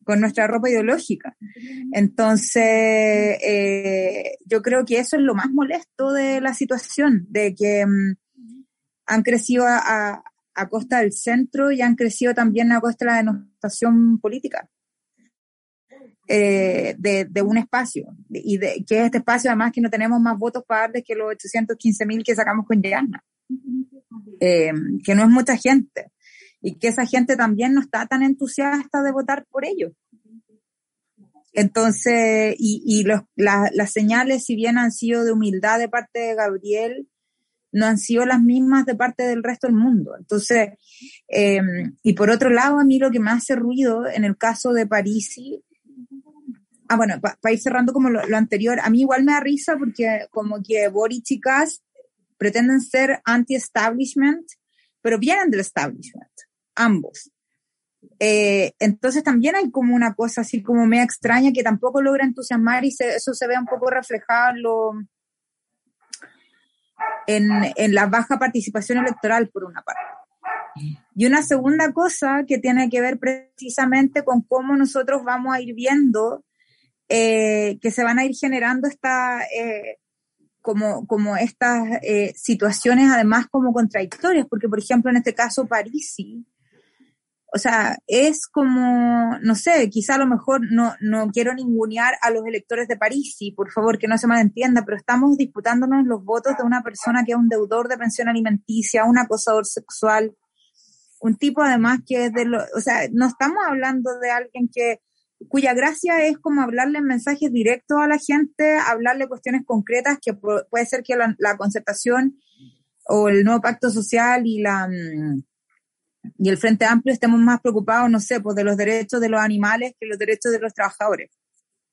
con nuestra ropa ideológica. Entonces, eh, yo creo que eso es lo más molesto de la situación, de que mm, han crecido a, a, costa del centro y han crecido también a costa de la denostación política. Eh, de, de, un espacio, y de, que es este espacio además que no tenemos más votos para darles que los 815 mil que sacamos con Yana, eh, que no es mucha gente, y que esa gente también no está tan entusiasta de votar por ellos. Entonces, y, y los, la, las señales, si bien han sido de humildad de parte de Gabriel, no han sido las mismas de parte del resto del mundo. Entonces, eh, y por otro lado, a mí lo que me hace ruido en el caso de Parisi Ah, bueno, para ir cerrando como lo, anterior, a mí igual me da risa porque como que Boric y Kass pretenden ser anti-establishment, pero vienen del establishment, ambos. Eh, entonces también hay como una cosa así como media extraña que tampoco logra entusiasmar y eso se ve un poco reflejado en, lo, en, en la baja participación electoral por una parte. Y una segunda cosa que tiene que ver precisamente con cómo nosotros vamos a ir viendo eh, que se van a ir generando esta, eh, como, como estas eh, situaciones además como contradictorias, porque por ejemplo en este caso Parisi, o sea, es como, no sé, quizá a lo mejor no, no quiero ningunear a los electores de Parisi, por favor, que no se malentienda, pero estamos disputándonos los votos de una persona que es un deudor de pensión alimenticia, un acosador sexual, un tipo además que es de lo, o sea, no estamos hablando de alguien que cuya gracia es como hablarle mensajes directos a la gente, hablarle cuestiones concretas que puede ser que la, concertación o el nuevo pacto social y la mm, y el Frente Amplio estemos más preocupados, no sé, pues de los derechos de los animales que los derechos de los trabajadores.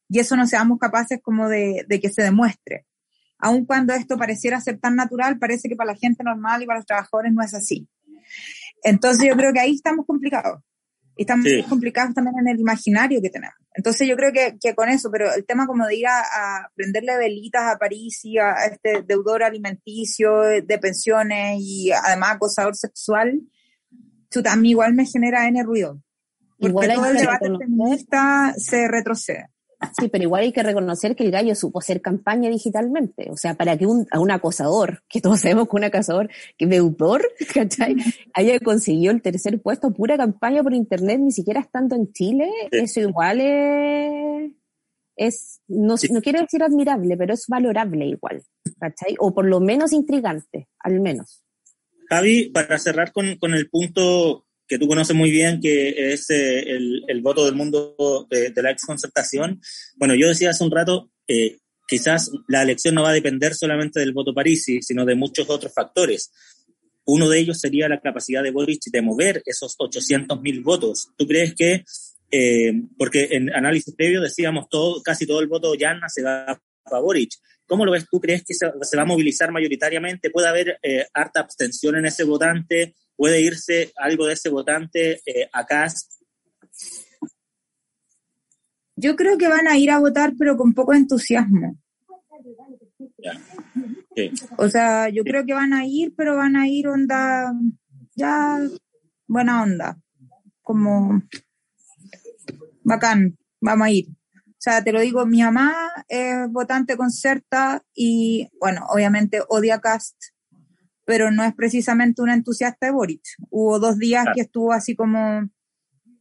Y eso no seamos capaces como de, de que se demuestre. Aun cuando esto pareciera ser tan natural, parece que para la gente normal y para los trabajadores no es así. Entonces yo creo que ahí estamos complicados y están muy complicados también en el imaginario que tenemos. Entonces yo creo que, que con eso, pero el tema como de ir a, prenderle velitas a París y a, este deudor alimenticio de pensiones y además acosador sexual, a mí igual me genera N ruido. Porque igual todo el debate feminista se retrocede. Sí, pero igual hay que reconocer que el gallo supo hacer campaña digitalmente. O sea, para que un, a un acosador, que todos sabemos que un acosador, que deudor, <laughs> ¿cachai? haya conseguido el tercer puesto, pura campaña por internet, ni siquiera estando en Chile, eso igual es, es no, no quiero decir admirable, pero es valorable igual, ¿cachai? O por lo menos intrigante, al menos. Javi, para cerrar con, con el punto que tú conoces muy bien, que es eh, el, el, voto del mundo de, de la exconcertación. Bueno, yo decía hace un rato, eh, quizás la elección no va a depender solamente del voto parisi, sino de muchos otros factores. Uno de ellos sería la capacidad de Boric de mover esos 800.000 votos. ¿Tú crees que, eh, porque en análisis previo decíamos todo, casi todo el voto Yanna se va a Boric. ¿Cómo lo ves tú? ¿Crees que se va a movilizar mayoritariamente? ¿Puede haber eh, harta abstención en ese votante? Puede irse algo de ese votante eh, a CAS? Yo creo que van a ir a votar, pero con poco entusiasmo. O sea, yo creo que van a ir, pero van a ir onda, ya, buena onda. Como, bacán, vamos a ir. O sea, te lo digo, mi mamá es votante concerta y, bueno, obviamente odia Cast, pero no es precisamente una entusiasta de Boric. Hubo dos días que estuvo así como,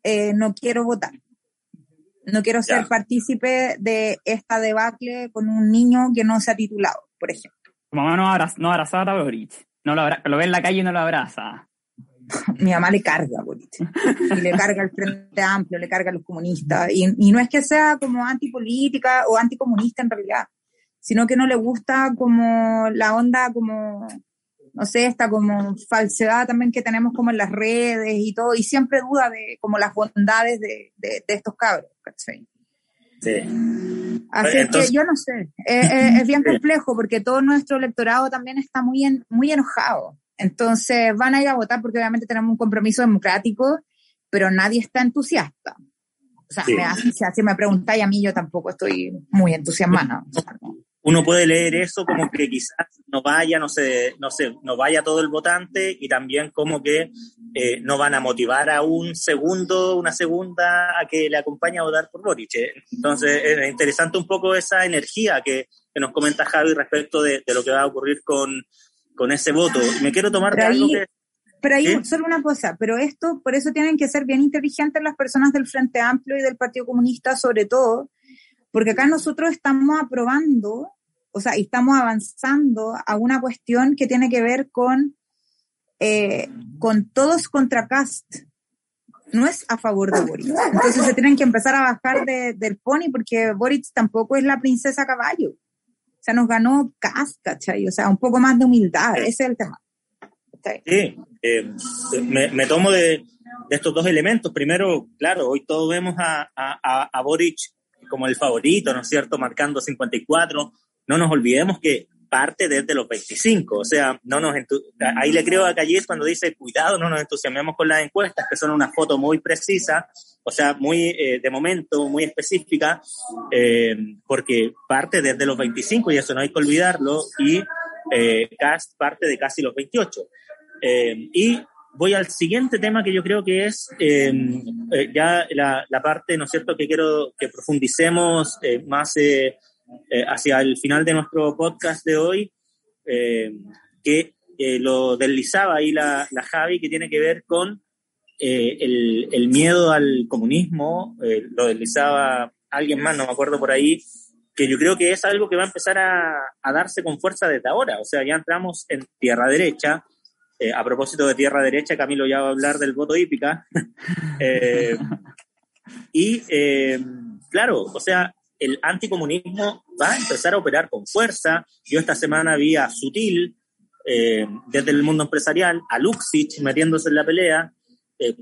eh, no quiero votar. No quiero ser partícipe de esta debacle con un niño que no se ha titulado, por ejemplo. Tu mamá no, abra, no abrazaba a Boric. No lo, lo ve en la calle y no lo abraza. <laughs> Mi mamá le carga a Boric. Y le carga el Frente Amplio, le carga a los comunistas. Y, y no es que sea como antipolítica o anticomunista en realidad, sino que no le gusta como la onda como no sé, esta como falsedad también que tenemos como en las redes y todo, y siempre duda de como las bondades de, de, estos cabros, ¿cachai? Sí. Así que yo no sé, es, bien complejo porque todo nuestro electorado también está muy, en, muy enojado. Entonces van a ir a votar porque obviamente tenemos un compromiso democrático, pero nadie está entusiasta. O sea, si me preguntáis a mí, yo tampoco estoy muy entusiasmada uno puede leer eso como que quizás no vaya, no sé, no sé, no vaya todo el votante y también como que eh, no van a motivar a un segundo, una segunda a que le acompañe a votar por Boric. Entonces es interesante un poco esa energía que, que nos comenta Javi respecto de, de, lo que va a ocurrir con, con ese voto. Me quiero tomar de algo que... Pero hay solo una cosa, pero esto, por eso tienen que ser bien inteligentes las personas del Frente Amplio y del Partido Comunista sobre todo, porque acá nosotros estamos aprobando, o sea, estamos avanzando a una cuestión que tiene que ver con, eh, con todos contra Cast. No es a favor de Boris. Entonces se tienen que empezar a bajar del pony porque Boris tampoco es la princesa caballo. O sea, nos ganó Cast, ¿cachai? O sea, un poco más de humildad. Ese es el tema. Sí, eh, me, tomo de, estos dos elementos. Primero, claro, hoy todos vemos a, a, a Boric como el favorito, ¿no es cierto? Marcando 54. No nos olvidemos que parte desde los 25, o sea, no nos ahí le creo a Calles cuando dice, cuidado, no nos entusiasmemos con las encuestas, que son una foto muy precisa, o sea, muy eh, de momento, muy específica, eh, porque parte desde los 25, y eso no hay que olvidarlo, y eh, parte de casi los 28. y voy al siguiente tema que yo creo que es em, eh, ya la, parte, ¿no es cierto?, que quiero que profundicemos eh, más eh, hacia el final de nuestro podcast de hoy, que lo deslizaba ahí la, la, Javi, que tiene que ver con el, el, miedo al comunismo, lo deslizaba alguien más, no me acuerdo por ahí, que yo creo que es algo que va a empezar a, a darse con fuerza desde ahora, o sea, ya entramos en tierra derecha, eh, a propósito de tierra derecha, Camilo ya va a hablar del voto hípica. <laughs> Eh, y eh, claro, o sea, el anticomunismo va a empezar a operar con fuerza. Yo esta semana vi a Sutil, desde el mundo empresarial, a Luxich metiéndose en la pelea.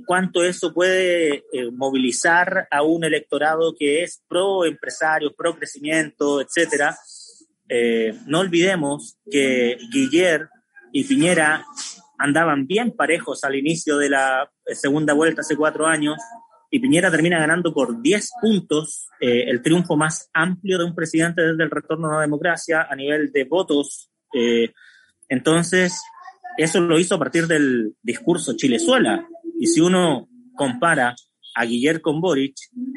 cuánto eso puede movilizar a un electorado que es pro empresarios, pro crecimiento, etcétera. no olvidemos que Guillermo y Piñera andaban bien parejos al inicio de la eh, segunda vuelta hace cuatro años y Piñera termina ganando por 10 puntos eh, el triunfo más amplio de un presidente desde el retorno a la democracia a nivel de votos. Eh, entonces, eso lo hizo a partir del discurso Chilezuela. Y si uno compara a Guillermo con Boric,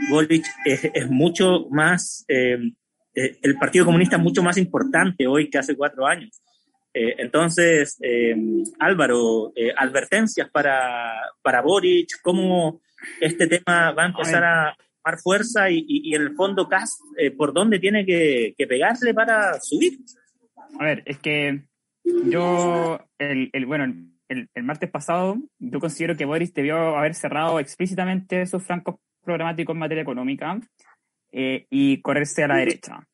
Boric es, es mucho más, el Partido Comunista es mucho más importante hoy que hace cuatro años. Eh, entonces, eh, Álvaro, eh, advertencias para, para Boric, cómo este tema va a empezar a, tomar fuerza y, y, en el fondo, Cas, ¿por dónde tiene que, que, pegarse para subir? A ver, es que yo, el, el bueno, el, el, martes pasado, yo considero que Boris debió haber cerrado explícitamente sus francos programáticos en materia económica y correrse a la derecha,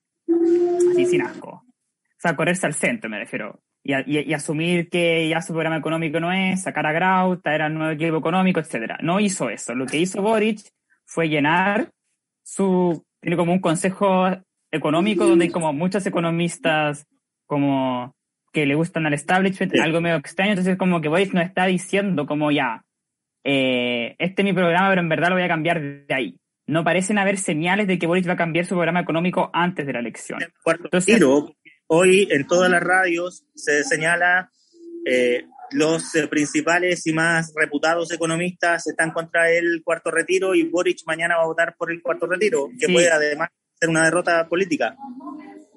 así sin asco. O sea, correrse al centro, me refiero y, asumir que ya su programa económico no es, sacar a Grau, traer al nuevo equipo económico, etcétera. No hizo eso. Lo que hizo Boric fue llenar su, tiene como un consejo económico donde hay como muchos economistas como que le gustan al establishment, algo medio extraño, entonces como que Boric nos está diciendo como ya, eh, este es mi programa, pero en verdad lo voy a cambiar de ahí. No parecen haber señales de que Boric va a cambiar su programa económico antes de la elección. Entonces, hoy en todas las radios se señala eh, los eh, principales y más reputados economistas están contra el cuarto retiro y Boric mañana va a votar por el cuarto retiro, que Sí. puede además ser una derrota política.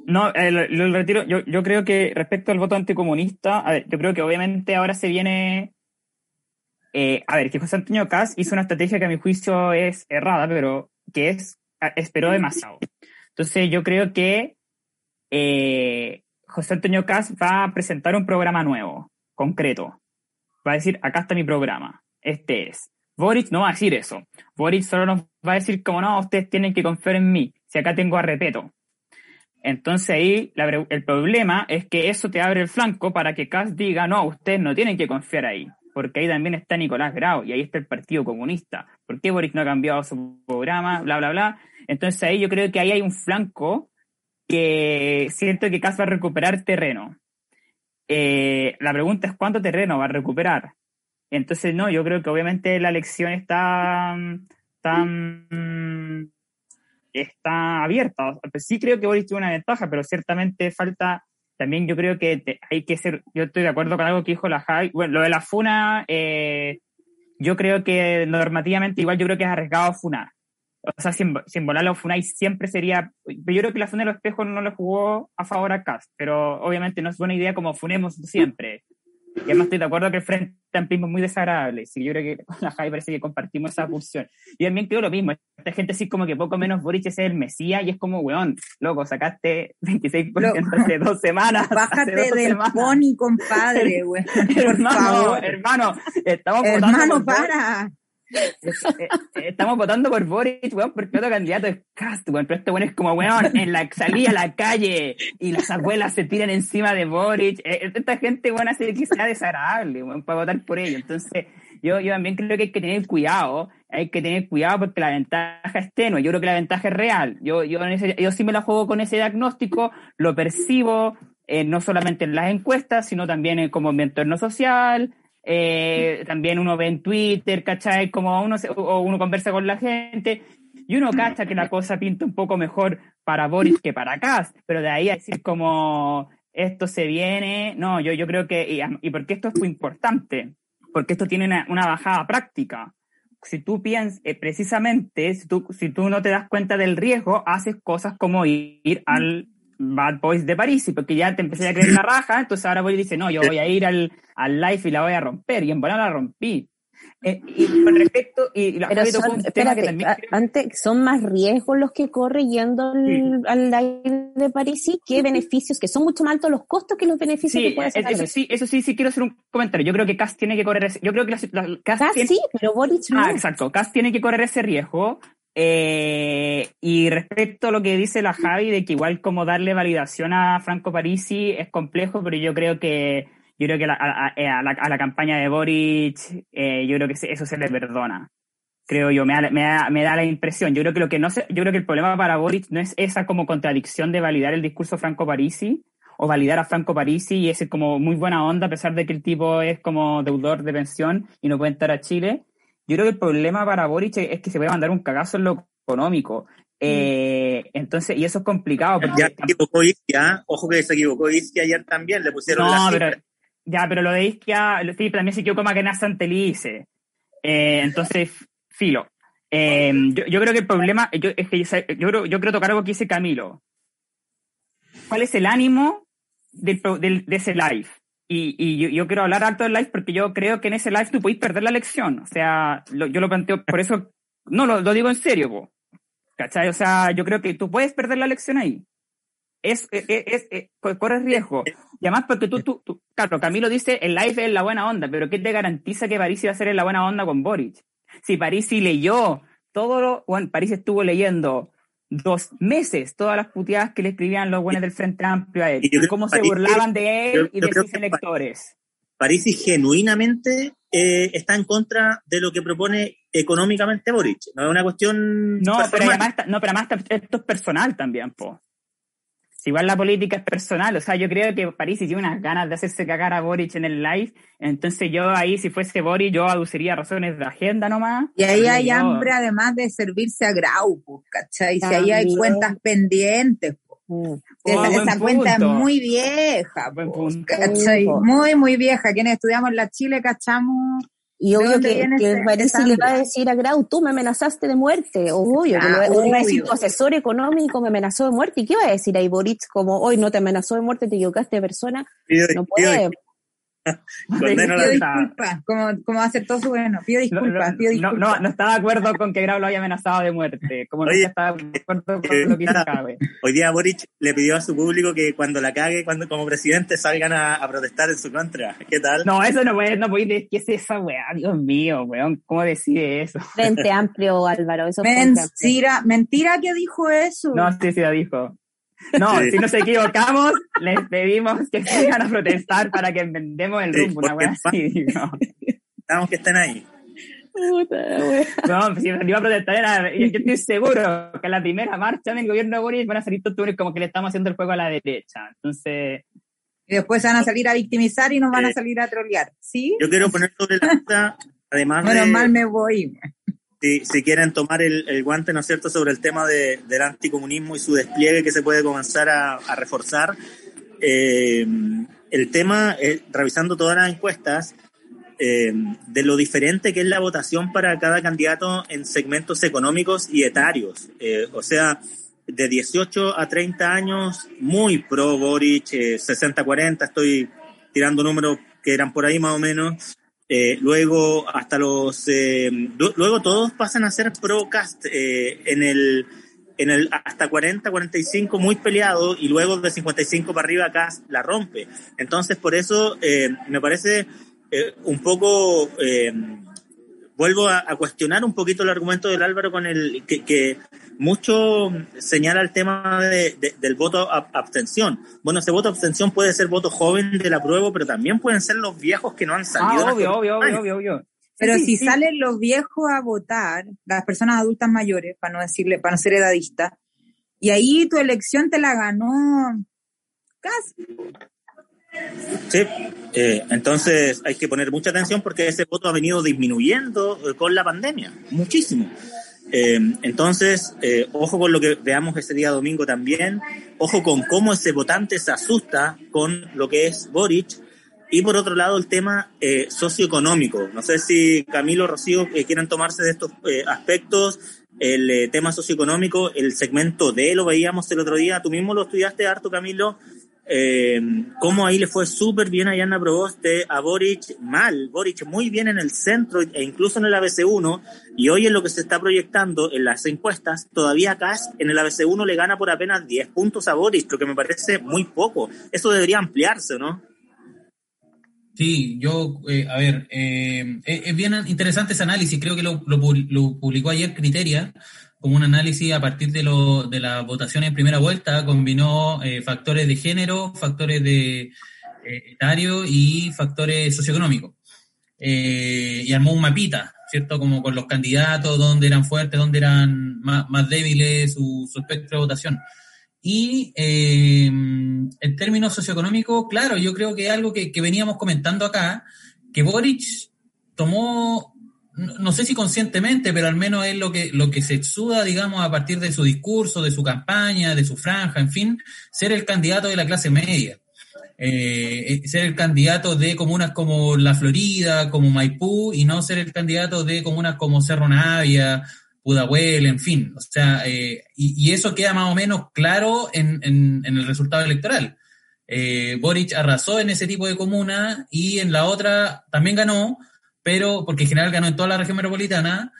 No, el, el retiro, yo, yo creo que respecto al voto anticomunista, a ver, yo creo que obviamente ahora se viene, eh, a ver, que José Antonio Caz hizo una estrategia que a mi juicio es errada, pero que es, esperó demasiado. Entonces yo creo que eh, José Antonio Caz va a presentar un programa nuevo, concreto. Va a decir, acá está mi programa, este es. Boric no va a decir eso. Boric solo nos va a decir como no, ustedes tienen que confiar en mí, si acá tengo a Repeto. Entonces ahí el problema es que eso te abre el flanco para que Kass diga, no, ustedes no tienen que confiar ahí, porque ahí también está Nicolás Grau y ahí está el Partido Comunista. ¿Por qué Boric no ha cambiado su programa? Bla, bla, bla. Entonces ahí yo creo que ahí hay un flanco que siento que Kass va a recuperar terreno. Eh, la pregunta es cuánto terreno va a recuperar. Entonces, no, yo creo que obviamente la elección está, está, mm, está abierta. Pues sí creo que Boris tiene una ventaja, pero ciertamente falta, también yo creo que hay que ser, yo estoy de acuerdo con algo que dijo la Jai. Bueno, lo de la FUNA, eh, yo creo que normativamente igual yo creo que es arriesgado FUNAR. O sea, sin, sin volar la FUNAI siempre sería, yo creo que la FUNA de los espejos no le jugó a favor a Cast, pero obviamente no es buena idea como funemos siempre. Y además estoy de acuerdo que el Frente Amplismo es muy desagradable. Sí, yo creo que con la Jai parece que compartimos esa pulsión. Y también creo lo mismo. Esta gente así como que poco menos Boric es el Mesías y es como, weón, loco, sacaste 26% hace dos semanas. Bájate dos del semanas. pony, compadre. <laughs> Por hermano, favor. hermano, estamos votando Hermano, para. Es- eh, eh, Estamos votando por Boric, weón, porque otro candidato es Cast, weón. Pero este weón es como, weón, en la salida a la calle y las abuelas se tiran encima de Boric. Eh, esta gente, weón, hace que sea desagradable, weón, para votar por ello. Entonces, yo, yo también creo que hay que tener cuidado. Hay que tener cuidado porque la ventaja es tenue. Yo creo que la ventaja es real. Yo, yo, en ese- yo sí me la juego con ese diagnóstico, lo percibo, eh, no solamente en las encuestas, sino también en, como en mi entorno social. Eh, también uno ve en Twitter, ¿cachai? Como uno, se- o uno conversa con la gente y uno cacha que la cosa pinta un poco mejor para Boris que para Kass, pero de ahí a decir como esto se viene, no, yo, yo creo que, y, y porque esto es importante, porque esto tiene una, una bajada práctica. Si tú piensas, eh, precisamente, si tú, si tú no te das cuenta del riesgo, haces cosas como ir al Bad Boys de París, y porque ya te empecé a creer la raja, entonces ahora voy y dice, no, yo voy a ir al, al live y la voy a romper, y en verdad la rompí. Eh, y con respecto, y la Pero son, que también antes, más riesgos los que corre yendo al, Sí. al live de París sí, que beneficios, que son mucho más altos los costos que los beneficios Sí, que puede es- sacar. eso sí, eso sí, sí quiero hacer un comentario. Yo creo que Cass tiene que correr ese, yo creo que la, la- Cass tiene- pero Boric no. ah, exacto, Cass tiene que correr ese riesgo. Eh, y respecto a lo que dice la Javi de que igual como darle validación a Franco Parisi es complejo, pero yo creo que yo creo que la- a, a- a la, a la campaña de Boric, eh, yo creo que eso se le perdona. Creo yo, me da, me, da, me da la impresión. Yo creo que lo que no se, yo creo que el problema para Boric no es esa como contradicción de validar el discurso Franco Parisi o validar a Franco Parisi y ese como muy buena onda a pesar de que el tipo es como deudor de pensión y no puede entrar a Chile. Yo creo que el problema para Boric es que se puede mandar un cagazo en lo económico. Eh, entonces, y eso es complicado porque Ya se equivocó Isquia, ojo que se equivocó Isquia ayer también, le pusieron no, la pero, ya, pero lo de Isquia, sí, también se equivocó Maquena Santelice. Eh, entonces, filo. Eh, yo, yo creo que el problema, yo, es que yo, creo, yo creo tocar algo que dice Camilo. ¿Cuál es el ánimo del, del- de ese live? Y, yo, quiero hablar alto del live porque yo creo que en ese live tú podés perder la elección. O sea, yo lo planteo, por eso, no, lo, digo en serio, po. ¿cachai? O sea, yo creo que tú puedes perder la elección ahí. Es, es, es, es- co- corres riesgo. Y además porque tú, tú, tú, claro, Camilo dice, el live es la buena onda, pero ¿qué te garantiza que París iba a ser en la buena onda con Boric? Si París leyó todo lo, bueno, París estuvo leyendo dos meses todas las puteadas que le escribían los buenos del Frente Amplio a él, Y cómo se París- burlaban de él yo- y yo de sus electores. Parisi genuinamente eh, está en contra de lo que propone económicamente Boric. No es una cuestión No, pero además, está- no, pero además está- esto es personal también, po. Si igual la política es personal, o sea, yo creo que París tiene unas ganas de hacerse cagar a Boric en el live, entonces yo ahí, si fuese Boric, yo aduciría razones de agenda nomás. Y ahí hay Yo- hambre además de servirse a Grau, pues, ¿cachai? Si ahí hay cuentas pendientes, pues. Mm. Esa, buen esa cuenta es muy vieja. Po, po. Muy, muy vieja. Quienes estudiamos en la Chile cachamos. Y ¿De obvio que, que le va a decir a Grau, tú me amenazaste de muerte. Obvio, que Ah, va- le va a decir, tu asesor económico me amenazó de muerte. ¿Y qué va a decir ahí Boric? Como, hoy no te amenazó de muerte, te equivocaste de persona. Pido, No pido puede. Condeno Pido disculpas, como, como todo su bueno. Pido No, disculpas, pido no, disculpas. no, no estaba de acuerdo con que Grau lo haya amenazado de muerte. Como no Oye, estaba de acuerdo con eh, lo que hizo. Cabe. Hoy día Boric le pidió a su público que cuando la cague, cuando como presidente, salgan a, a protestar en su contra. ¿Qué tal? No, eso no puede, no puede decir, ¿qué es esa weá? Dios mío, weón, ¿cómo decide eso? Frente amplio, Álvaro. Eso. Mentira, mentira que dijo eso. No, sí, sí, lo dijo. No, Sí. si nos equivocamos, les pedimos que salgan a protestar para que vendemos el Sí, rumbo, una weá así. No, Estamos que estén ahí. No si iba a protestar, era, yo, estoy seguro que en la primera marcha del gobierno de Boris van a salir todos como que le estamos haciendo el juego a la derecha. Entonces, Y después se van a salir a victimizar y nos van a Eh, salir a trolear. ¿Sí? Yo quiero poner sobre la mesa, además Menos de, mal me voy. Si, si quieren tomar el, el guante, ¿no es cierto?, sobre el tema de- del anticomunismo y su despliegue que se puede comenzar a, a reforzar. Eh, el tema, eh, revisando todas las encuestas, eh, de lo diferente que es la votación para cada candidato en segmentos económicos y etarios. Eh, o sea, de 18 a 30 años, muy pro Boric, eh, 60-40, estoy tirando números que eran por ahí más o menos. Eh, luego hasta los eh, lu- luego todos pasan a ser pro cast eh, en el en el hasta 40 45 muy peleado y luego de 55 para arriba cast la rompe. Entonces por eso eh, me parece un poco vuelvo a, cuestionar un poquito el argumento del Álvaro con el que mucho señala el tema de- de- del voto ab- abstención. Bueno, ese voto abstención puede ser voto joven del apruebo, pero también pueden ser los viejos que no han salido. ah, obvio, obvio, obvio, obvio, obvio. Pero Sí, si sí. salen los viejos a votar, las personas adultas mayores, para no decirle, para no ser edadista, y ahí tu elección te la ganó casi. Sí, eh, entonces hay que poner mucha atención porque ese voto ha venido disminuyendo eh, con la pandemia, muchísimo. Eh, entonces, eh, ojo con lo que veamos ese día domingo también, ojo con cómo ese votante se asusta con lo que es Boric. Y por otro lado, el tema eh, socioeconómico. No sé si Camilo, Rocío, eh, quieren tomarse de estos eh, aspectos. El eh, tema socioeconómico, el segmento D, lo veíamos el otro día. Tú mismo lo estudiaste harto, Camilo. Eh, cómo ahí le fue súper bien a Yana Proboste, a Boric mal, Boric muy bien en el centro e incluso en el ABC1, y hoy en lo que se está proyectando en las encuestas, todavía Kass en el ABC1 le gana por apenas 10 puntos a Boric, lo que me parece muy poco. Eso debería ampliarse, ¿no? Sí, yo, eh, a ver, eh, es, es bien interesante ese análisis, creo que lo, lo lo publicó ayer Criteria, como un análisis a partir de, lo, de la votación en primera vuelta, combinó eh, factores de género, factores de eh, etario y factores socioeconómicos. Eh, y armó un mapita, ¿cierto? Como con los candidatos, dónde eran fuertes, dónde eran más, más débiles, su, su espectro de votación. Y eh, en términos socioeconómicos, claro, yo creo que es algo que veníamos comentando acá, que Boric tomó, no, sé si conscientemente, pero al menos es lo que, lo que se exuda, digamos, a partir de su discurso, de su campaña, de su franja, en fin, ser el candidato de la clase media. Eh, eh, ser el candidato de comunas como La Florida, como Maipú, y no ser el candidato de comunas como Cerro Navia, Pudahuel, en fin. O sea, eh, y, eso queda más o menos claro en, en- en el resultado electoral. Eh, Boric arrasó en ese tipo de comuna y en la otra también ganó, pero porque en general ganó en toda la región metropolitana,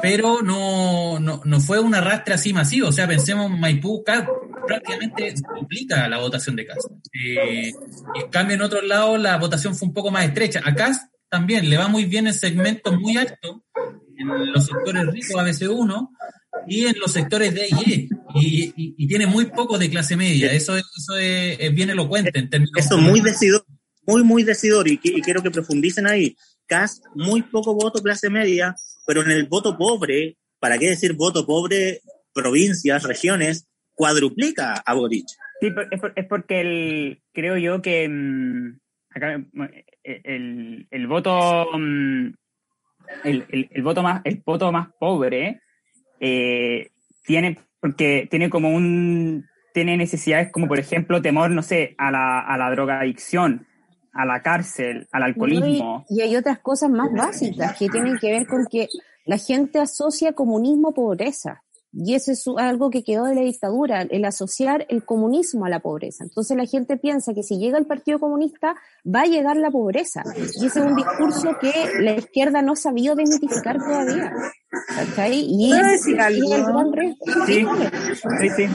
pero no, no, no fue un arrastre así masivo. O sea, pensemos, Maipú ca- prácticamente duplica la votación de Cas. Eh, en cambio, en otros lados la votación fue un poco más estrecha. A Cas también le va muy bien en segmentos muy altos, en los sectores ricos ABC1 y en los sectores D y E. Y, y- y tiene muy poco de clase media. Eso, es, eso es, es bien elocuente en términos. Eso muy decidor, muy, muy decidor, y, y quiero que profundicen ahí. Muy poco voto clase media, pero en el voto pobre, ¿para qué decir voto pobre? Provincias, regiones, cuadruplica a Boric. Sí, es, por- es porque el, creo yo que mm, mm, el, el voto mm, el- el voto más el voto más pobre eh, tiene porque tiene como un tiene necesidades como, por ejemplo, temor, no sé, a la, a la drogadicción, a la cárcel, al alcoholismo. y, y hay otras cosas más básicas que tienen que ver con que la gente asocia comunismo a pobreza. Y eso es algo que quedó de la dictadura, el asociar el comunismo a la pobreza. Entonces la gente piensa que si llega el Partido Comunista va a llegar la pobreza. Y ese es un discurso que la izquierda no ha sabido desmitificar todavía. ¿Cachai? Y ¿Puedo es, decir algo? y el gran reto. Sí, sí, sí.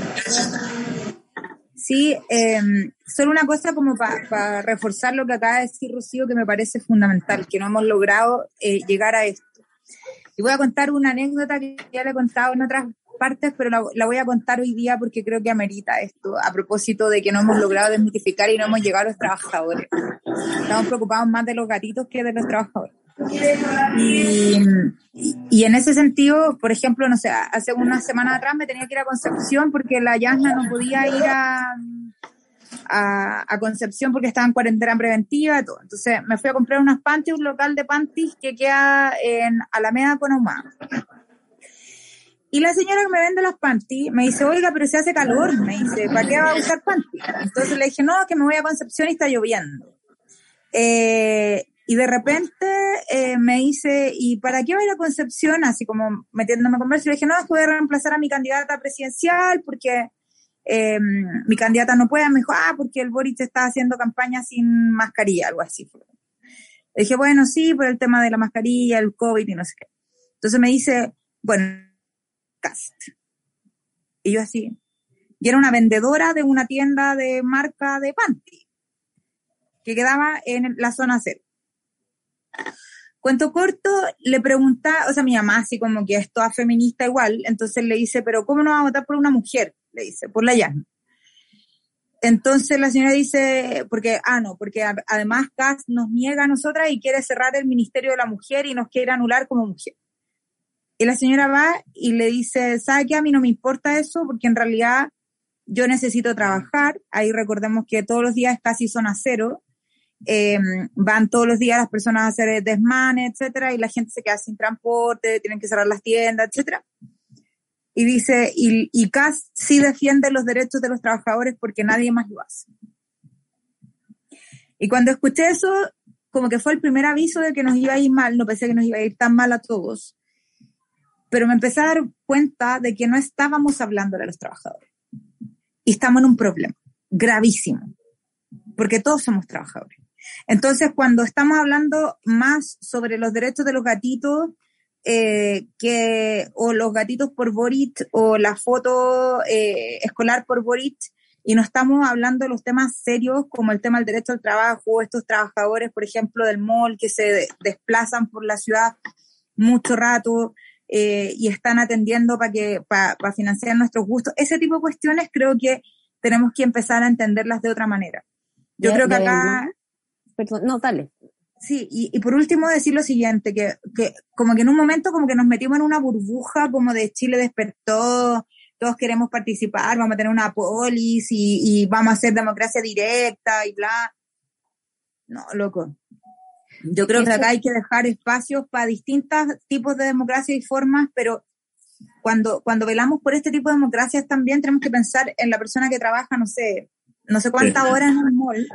Sí, eh, solo una cosa como para reforzar lo que acaba de decir Rocío, que me parece fundamental, que no hemos logrado eh, llegar a esto. Y voy a contar una anécdota que ya le he contado en otras partes, pero la, la, voy a contar hoy día porque creo que amerita esto, a propósito de que no hemos logrado desmitificar y no hemos llegado a los trabajadores. Estamos preocupados más de los gatitos que de los trabajadores. Y, y en ese sentido, por ejemplo, no sé, hace una semana atrás me tenía que ir a Concepción porque la Yasna no podía ir a, a, Concepción porque estaba en cuarentena preventiva todo. Entonces me fui a comprar unas panties, un local de panties que queda en Alameda con Ahumada. Y la señora que me vende las panties me dice, oiga, pero se hace calor. Me dice, ¿para qué va a usar panties? Entonces le dije, no, que me voy a Concepción y está lloviendo. Eh, y de repente eh, me dice, ¿y para qué va a ir a Concepción? Así como metiéndome con verso. Y le dije, no, es que voy a reemplazar a mi candidata presidencial porque eh, mi candidata no puede. Me dijo, ah, porque el Boric está haciendo campaña sin mascarilla, algo así. Le dije, bueno, sí, por el tema de la mascarilla, el COVID y no sé qué. Entonces me dice, bueno, Cast. Y yo así. Y era una vendedora de una tienda de marca de panty que quedaba en la zona cero. Cuento corto, le pregunta, o sea, mi mamá así como que es toda feminista igual, entonces le dice, pero ¿cómo no va a votar por una mujer? Le dice, por la llana. Entonces la señora dice, porque, ah, no, porque además CAS nos niega a nosotras y quiere cerrar el Ministerio de la Mujer y nos quiere anular como mujer. Y la señora va y le dice, ¿sabe qué? A mí no me importa eso porque en realidad yo necesito trabajar. Ahí recordemos que todos los días casi son a cero. Eh, van todos los días las personas a hacer desmanes, etcétera, y la gente se queda sin transporte, tienen que cerrar las tiendas, etcétera. Y dice, y, y CAS sí defiende los derechos de los trabajadores porque nadie más lo hace. Y cuando escuché eso, como que fue el primer aviso de que nos iba a ir mal, no pensé que nos iba a ir tan mal a todos, pero me empecé a dar cuenta de que no estábamos hablando de los trabajadores. Y estamos en un problema gravísimo, porque todos somos trabajadores. Entonces, cuando estamos hablando más sobre los derechos de los gatitos, eh, que, o los gatitos por Boric, o la foto eh, escolar por Boric, y no estamos hablando de los temas serios como el tema del derecho al trabajo, estos trabajadores, por ejemplo, del mall que se desplazan por la ciudad mucho rato eh, y están atendiendo para que para pa financiar nuestros gustos. Ese tipo de cuestiones creo que tenemos que empezar a entenderlas de otra manera. Yo De- creo que acá Perdón, no, dale. Sí, y, y por último decir lo siguiente, que, que como que en un momento como que nos metimos en una burbuja como de Chile despertó, todos queremos participar, vamos a tener una polis y, y vamos a hacer democracia directa y bla. No, loco. Yo creo que acá hay que dejar espacios para distintos tipos de democracia y formas, pero cuando, cuando velamos por este tipo de democracias también tenemos que pensar en la persona que trabaja, no sé, no sé cuántas Sí. horas en un mall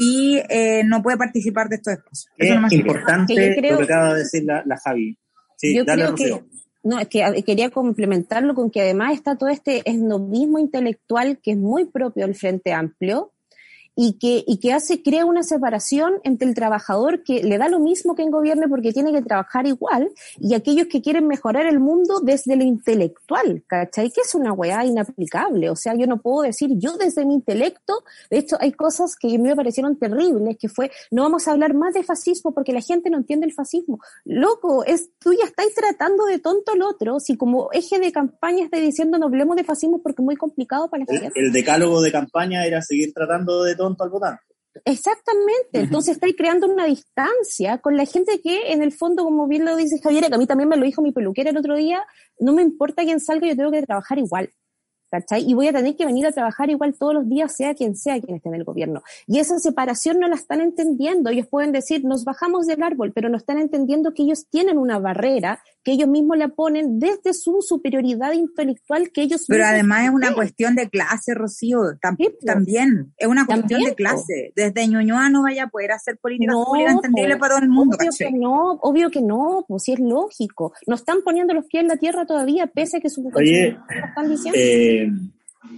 y eh, no puede participar de estos espacios. Eso Es importante Que yo creo- lo que acaba de decir la, la Javi. Sí, Yo dale, creo que, no, es que a- quería complementarlo con que además está todo este esnovismo intelectual que es muy propio del Frente Amplio y que, y que hace, crea una separación entre el trabajador que le da lo mismo que en gobierno porque tiene que trabajar igual y aquellos que quieren mejorar el mundo desde lo intelectual, ¿cachai? Que es una weá inaplicable. O sea, yo no puedo decir yo desde mi intelecto, de hecho hay cosas que a mí me parecieron terribles, que fue, no vamos a hablar más de fascismo porque la gente no entiende el fascismo. Loco, es, tú ya estáis tratando de tonto al otro, si como eje de campaña estáis diciendo no hablemos de fascismo porque es muy complicado para la El, gente. el decálogo de campaña era seguir tratando de tonto al votante. Exactamente, entonces estáis creando una distancia con la gente que en el fondo, como bien lo dice Javier, que a mí también me lo dijo mi peluquera el otro día, no me importa quién salga, yo tengo que trabajar igual. ¿Cachai? Y voy a tener que venir a trabajar igual todos los días, sea quien sea quien esté en el gobierno. Y esa separación no la están entendiendo. Ellos pueden decir, nos bajamos del árbol, pero no están entendiendo que ellos tienen una barrera que ellos mismos la ponen desde su superioridad intelectual que ellos Pero además es una cuestión de clase, Rocío, tam- po. también. Es una cuestión También, de clase. Desde Ñuñoa no vaya a poder hacer política No, pública entendible para todo el mundo, Obvio que no, obvio que no, pues sí es lógico. No están poniendo los pies en la tierra todavía, pese a que sus Oye, lo están diciendo. Eh,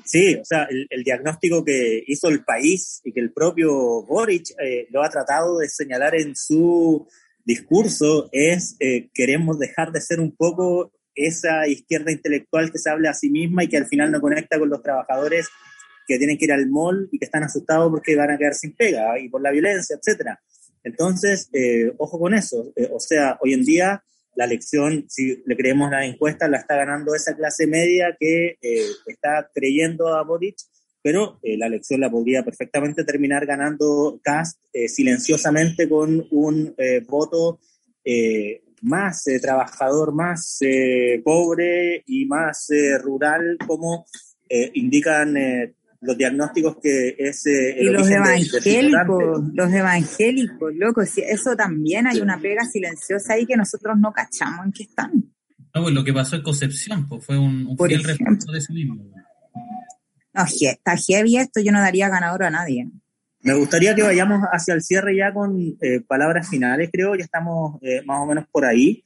sí, o sea, el, el diagnóstico que hizo el país y que el propio Boric eh, lo ha tratado de señalar en su discurso es eh, queremos dejar de ser un poco esa izquierda intelectual que se habla a sí misma y que al final no conecta con los trabajadores que tienen que ir al mall y que están asustados porque van a quedar sin pega y por la violencia, etcétera. Entonces, eh, ojo con eso. Eh, o sea, hoy en día la elección, si le creemos la encuesta, la está ganando esa clase media que está creyendo a Boric, pero eh, la elección la podría perfectamente terminar ganando Cast eh, silenciosamente con un eh, voto eh, más eh, trabajador, más eh, pobre y más eh, rural, como eh, indican eh, los diagnósticos que es eh, Y el los evangélicos, Ciudadante. los evangélicos, loco, si eso también hay una pega silenciosa ahí que nosotros no cachamos en qué están. No, pues lo que pasó en Concepción pues, fue un, un Por fiel ejemplo. de eso mismo. No, está heavy esto, yo no daría ganador a nadie. Me gustaría que vayamos hacia el cierre ya con eh, palabras finales, creo, ya estamos eh, más o menos por ahí,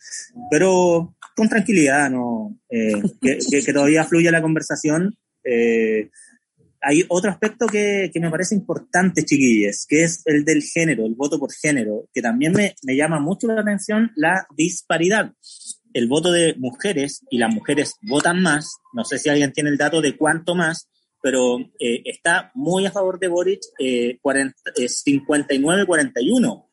pero con tranquilidad, ¿no? Eh, que, que- que todavía fluya la conversación. Eh, hay otro aspecto que, que me parece importante, chiquillos, que es el del género, el voto por género, que también me, me llama mucho la atención la disparidad. El voto de mujeres, y las mujeres votan más, no sé si alguien tiene el dato de cuánto más, pero eh, está muy a favor de Boric, eh, 40, eh, 59-41.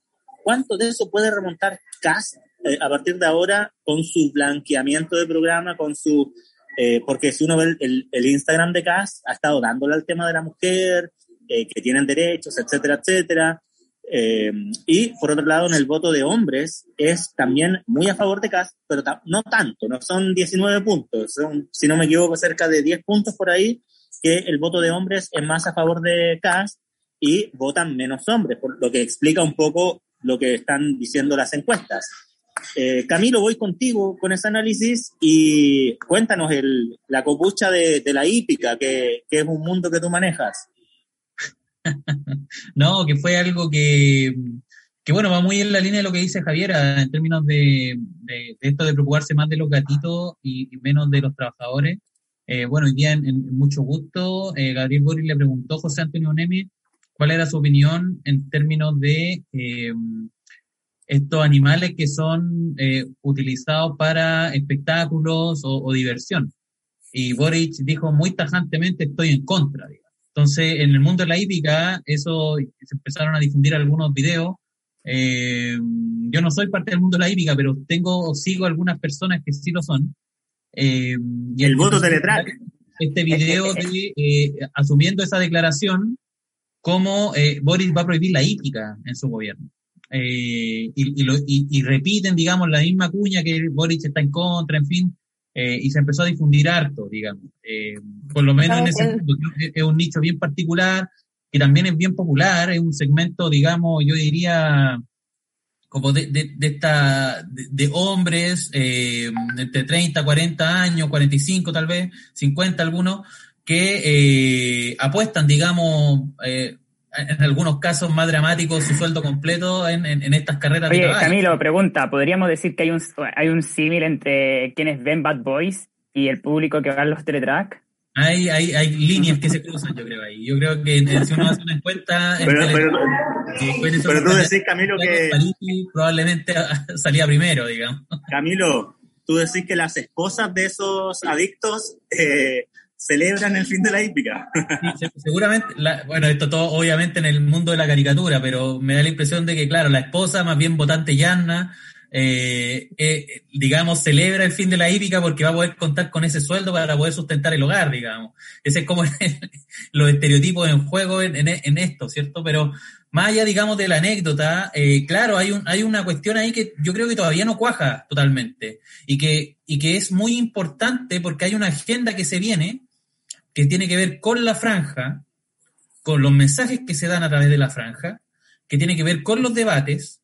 ¿Cuánto de eso puede remontar Kass eh, a partir de ahora con su blanqueamiento de programa, con su... eh, porque si uno ve el, el- el Instagram de Kass, ha estado dándole al tema de la mujer, eh, que tienen derechos, etcétera, etcétera. Y por otro lado, en el voto de hombres es también muy a favor de Kass, pero no tanto, no son 19 puntos, son, si no me equivoco, cerca de 10 puntos por ahí, que el voto de hombres es más a favor de Kass y votan menos hombres, por lo que explica un poco lo que están diciendo las encuestas. Eh, Camilo, voy contigo con ese análisis y cuéntanos el, la copucha de, la hípica, que, que es un mundo que tú manejas. <laughs> No, que fue algo que, que, bueno, va muy en la línea de lo que dice Javiera en términos de, de- esto de preocuparse más de los gatitos y menos de los trabajadores. Eh, bueno, hoy día en, mucho gusto, eh, Gabriel Boris le preguntó a José Antonio Nemi cuál era su opinión en términos de eh, estos animales que son utilizados para espectáculos o, o diversión. Y Boric dijo muy tajantemente estoy en contra, digamos. Entonces, en el mundo de la hípica, eso se empezaron a difundir algunos videos. Yo no soy parte del mundo de la hípica, pero tengo, sigo algunas personas que sí lo son. Eh, y El voto Teletrack. Este video de, eh, asumiendo esa declaración, como eh, Boris va a prohibir la hípica en su gobierno. Eh, y, y, lo- y- y repiten, digamos, la misma cuña que Boris está en contra, en fin, eh, y se empezó a difundir harto, digamos. Eh, por lo menos en ese que es un nicho bien particular, que también es bien popular, es un segmento, digamos, yo diría, como de, de, de esta, de, de hombres, eh, entre 30, 40 años, 45 tal vez, 50 algunos, que eh, apuestan, digamos, eh, en algunos casos más dramáticos, su sueldo completo en, en, en estas carreras de Oye, caballo. Camilo, pregunta, ¿podríamos decir que hay un, hay un símil entre quienes ven Bad Boys y el público que va a los teletrack? Hay, hay, hay líneas que se cruzan, yo creo ahí. Yo creo que si uno hace una encuesta... Pero, pero, eh, pero tú decís, Camilo, que, probablemente <laughs> salía primero, digamos. Camilo, tú decís que las esposas de esos adictos eh, celebran el fin de la hípica. Sí, seguramente, la- bueno, esto todo obviamente en el mundo de la caricatura, pero me da la impresión de que, claro, la esposa, más bien votante Yanna, eh, eh, digamos, celebra el fin de la hípica porque va a poder contar con ese sueldo para poder sustentar el hogar, digamos. Ese es como <laughs> los estereotipos en juego en, esto, ¿cierto? Pero más allá, digamos, de la anécdota, eh, claro, hay, un, hay una cuestión ahí que yo creo que todavía no cuaja totalmente y que, y que es muy importante porque hay una agenda que se viene que tiene que ver con la franja, con los mensajes que se dan a través de la franja, que tiene que ver con los debates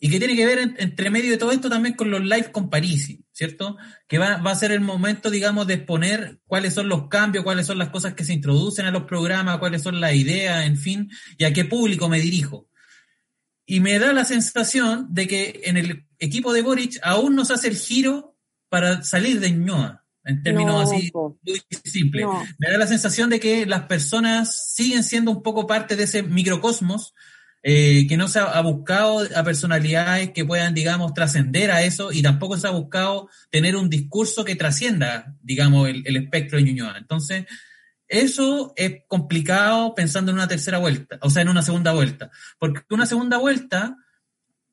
y que tiene que ver en- entre medio de todo esto también con los live con Parisi, ¿cierto? Que va, va a ser el momento, digamos, de exponer cuáles son los cambios, cuáles son las cosas que se introducen a los programas, cuáles son las ideas, en fin, y a qué público me dirijo. Y me da la sensación de que en el equipo de Boric aún nos hace el giro para salir de Ñoa, en términos así muy simples. Me da la sensación de que las personas siguen siendo un poco parte de ese microcosmos eh, que no se ha, buscado a personalidades que puedan, digamos, trascender a eso y tampoco se ha buscado tener un discurso que trascienda, digamos, el, espectro de Ñuñoa. Entonces, eso es complicado pensando en una tercera vuelta, o sea, en una segunda vuelta. Porque una segunda vuelta,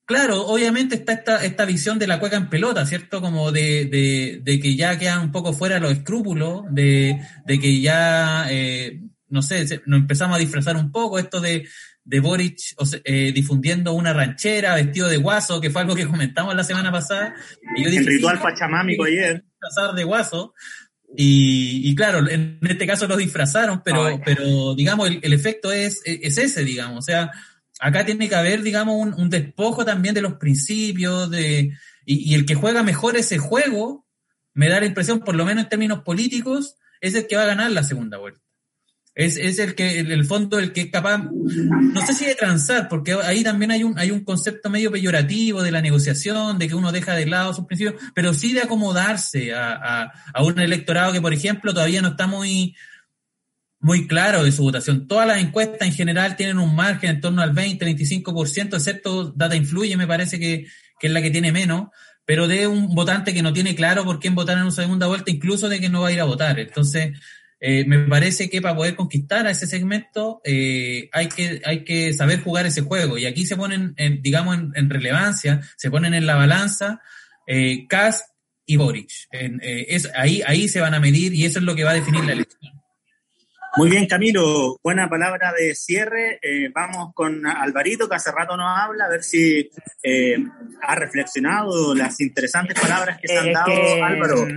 claro, obviamente está esta, esta visión de la cueca en pelota, ¿cierto? Como de, de, que ya quedan un poco fuera los escrúpulos, de, de que ya, eh, no sé, nos empezamos a disfrazar un poco esto de, de Boric eh, difundiendo una ranchera vestido de guaso, que fue algo que comentamos la semana pasada. Y yo dije, el ritual pachamámico ayer. Disfrazar de guaso. Y, claro, en este caso lo disfrazaron, pero, pero digamos, el, efecto es, es ese, digamos. O sea, acá tiene que haber, digamos, un, despojo también de los principios, de, y, y, el que juega mejor ese juego, me da la impresión, por lo menos en términos políticos, es el que va a ganar la segunda vuelta. Es, es el que, el, el fondo, el que es capaz, no sé si de transar, porque ahí también hay un, hay un concepto medio peyorativo de la negociación, de que uno deja de lado sus principios, pero sí de acomodarse a, a, a un electorado que, por ejemplo, todavía no está muy, muy claro de su votación. Todas las encuestas en general tienen un margen en torno al 20, 25%, excepto Data Influye, me parece que, que es la que tiene menos, pero de un votante que no tiene claro por quién votar en una segunda vuelta, incluso de que no va a ir a votar. Entonces, eh, me parece que para poder conquistar a ese segmento eh, hay, que, hay que saber jugar ese juego. Y aquí se ponen, en, digamos, en, relevancia, se ponen en la balanza eh, y Boric. Eh, es, ahí, ahí se van a medir y eso es lo que va a definir la elección. Muy bien, Camilo, buena palabra de cierre. Eh, vamos con Alvarito, que hace rato nos habla, a ver si eh, ha reflexionado las interesantes palabras que se han dado, Álvaro.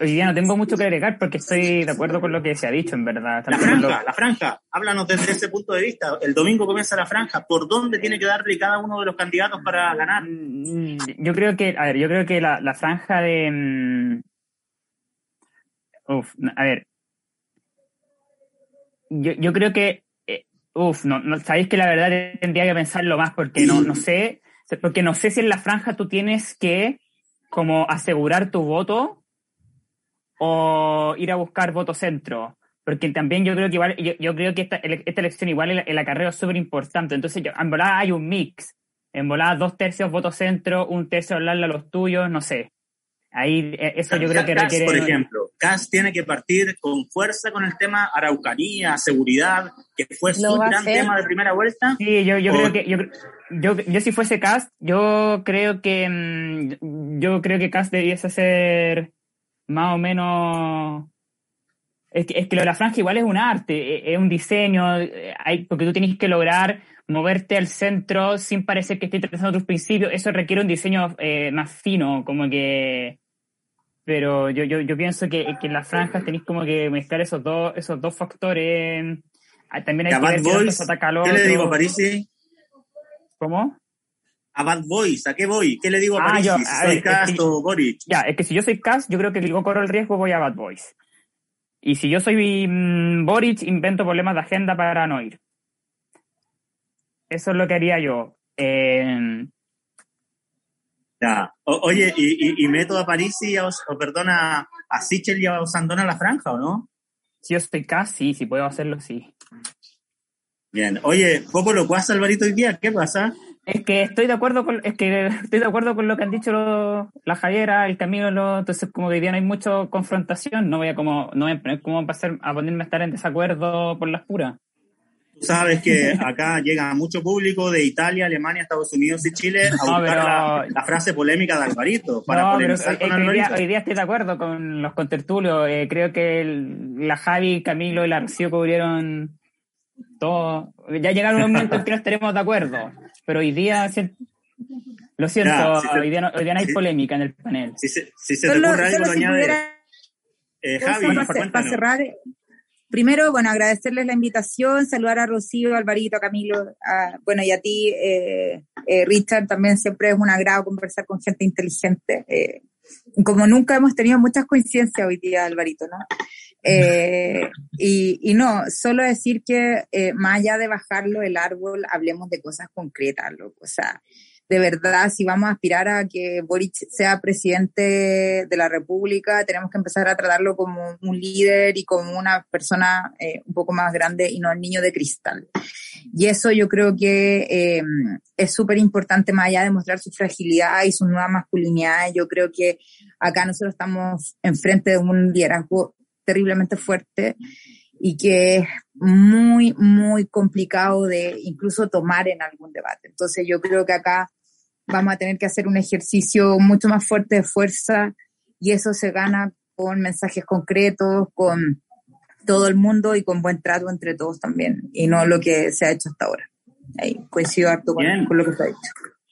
hoy día no tengo mucho que agregar porque estoy de acuerdo con lo que se ha dicho, en verdad. La franja, la franja, háblanos desde ese punto de vista. El domingo comienza la franja. ¿Por dónde tiene que darle cada uno de los candidatos para ganar? Mm, yo creo que, a ver, yo creo que la, la franja de... Mm, uf, a ver, yo, yo creo que, eh, uff, no, no, sabéis que la verdad tendría que pensarlo más porque no, no sé, porque no sé si en la franja tú tienes que como asegurar tu voto o ir a buscar voto centro. Porque también yo creo que igual, yo, yo creo que esta, esta, elección igual el, el acarreo es súper importante. Entonces, yo, en volada hay un mix. En volada dos tercios voto centro, un tercio hablarle a los tuyos, no sé. Ahí, eh, eso yo creo que requiere... Por ejemplo, CAS tiene que partir con fuerza con el tema Araucanía, seguridad, que fue su gran tema de primera vuelta. Sí, yo, yo creo que... Yo, yo, yo si fuese CAS, yo creo que... Mm, yo creo que CAS debiese ser más o menos... Es que, es que lo de la franja igual es un arte, e, es un diseño, eh, hay, porque tú tienes que lograr moverte al centro sin parecer que estés trazando tus principios, eso requiere un diseño eh, más fino, como que pero yo, yo, yo pienso que, que en las franjas tenéis como que mezclar esos dos, esos dos factores. Ah, también hay que ver Boys, ataca ¿Qué le digo a Parisi? ¿Cómo? A Bad Boys, ¿a qué voy? ¿Qué le digo a ah, Parisi? si soy Cast o Boric. Ya, es que si yo soy Cast, yo creo que digo corro el riesgo, voy a Bad Boys. Y si yo soy mm, Boric, invento problemas de agenda para no ir. Eso es lo que haría yo. Eh, oye, y, y, meto a París y a, o, perdona, a Sichel y a Osandona la franja, ¿o no? Si yo estoy casi, si puedo hacerlo, sí. Bien. Oye, poco lo cuás, Alvarito, hoy día, ¿qué pasa? Es que estoy de acuerdo con, es que estoy de acuerdo con lo que han dicho la Javiera, el Camilo, entonces como que hoy día no hay mucha confrontación, no voy a como, no voy a como a ponerme a estar en desacuerdo por las puras. Sabes que acá llega mucho público de Italia, Alemania, Estados Unidos y Chile a buscar la, frase polémica de Alvarito. Para no, pero Hoy, día, estoy de acuerdo con los contertulios. Eh, creo que la Javi, Camilo y la Rocío cubrieron todo. Ya llegaron un momento en que no estaremos de acuerdo. Pero hoy día, lo siento, hoy, día no, hoy, día no, hay polémica en el panel. Si se, si se te ocurre algo, lo añade. Eh, Javi, para cerrar, Primero, bueno, agradecerles la invitación, saludar a Rocío, Alvarito, a Camilo, a, bueno, y a ti, eh, eh, Richard, también siempre es un agrado conversar con gente inteligente. Eh, como nunca hemos tenido muchas coincidencias hoy día, Alvarito, ¿no? Y, y, no, solo decir que más allá de bajarlo el árbol, hablemos de cosas concretas, loco. O sea, de verdad, si vamos a aspirar a que Boric sea presidente de la República, tenemos que empezar a tratarlo como un líder y como una persona eh, un poco más grande y no el niño de cristal. Y eso yo creo que eh, es súper importante, más allá de mostrar su fragilidad y su nueva masculinidad. Yo creo que acá nosotros estamos enfrente de un liderazgo terriblemente fuerte y que es muy, muy complicado de incluso tomar en algún debate. Entonces yo creo que acá vamos a tener que hacer un ejercicio mucho más fuerte de fuerza y eso se gana con mensajes concretos, con todo el mundo y con buen trato entre todos también, y no lo que se ha hecho hasta ahora. Ahí coincido harto con, lo que se ha dicho.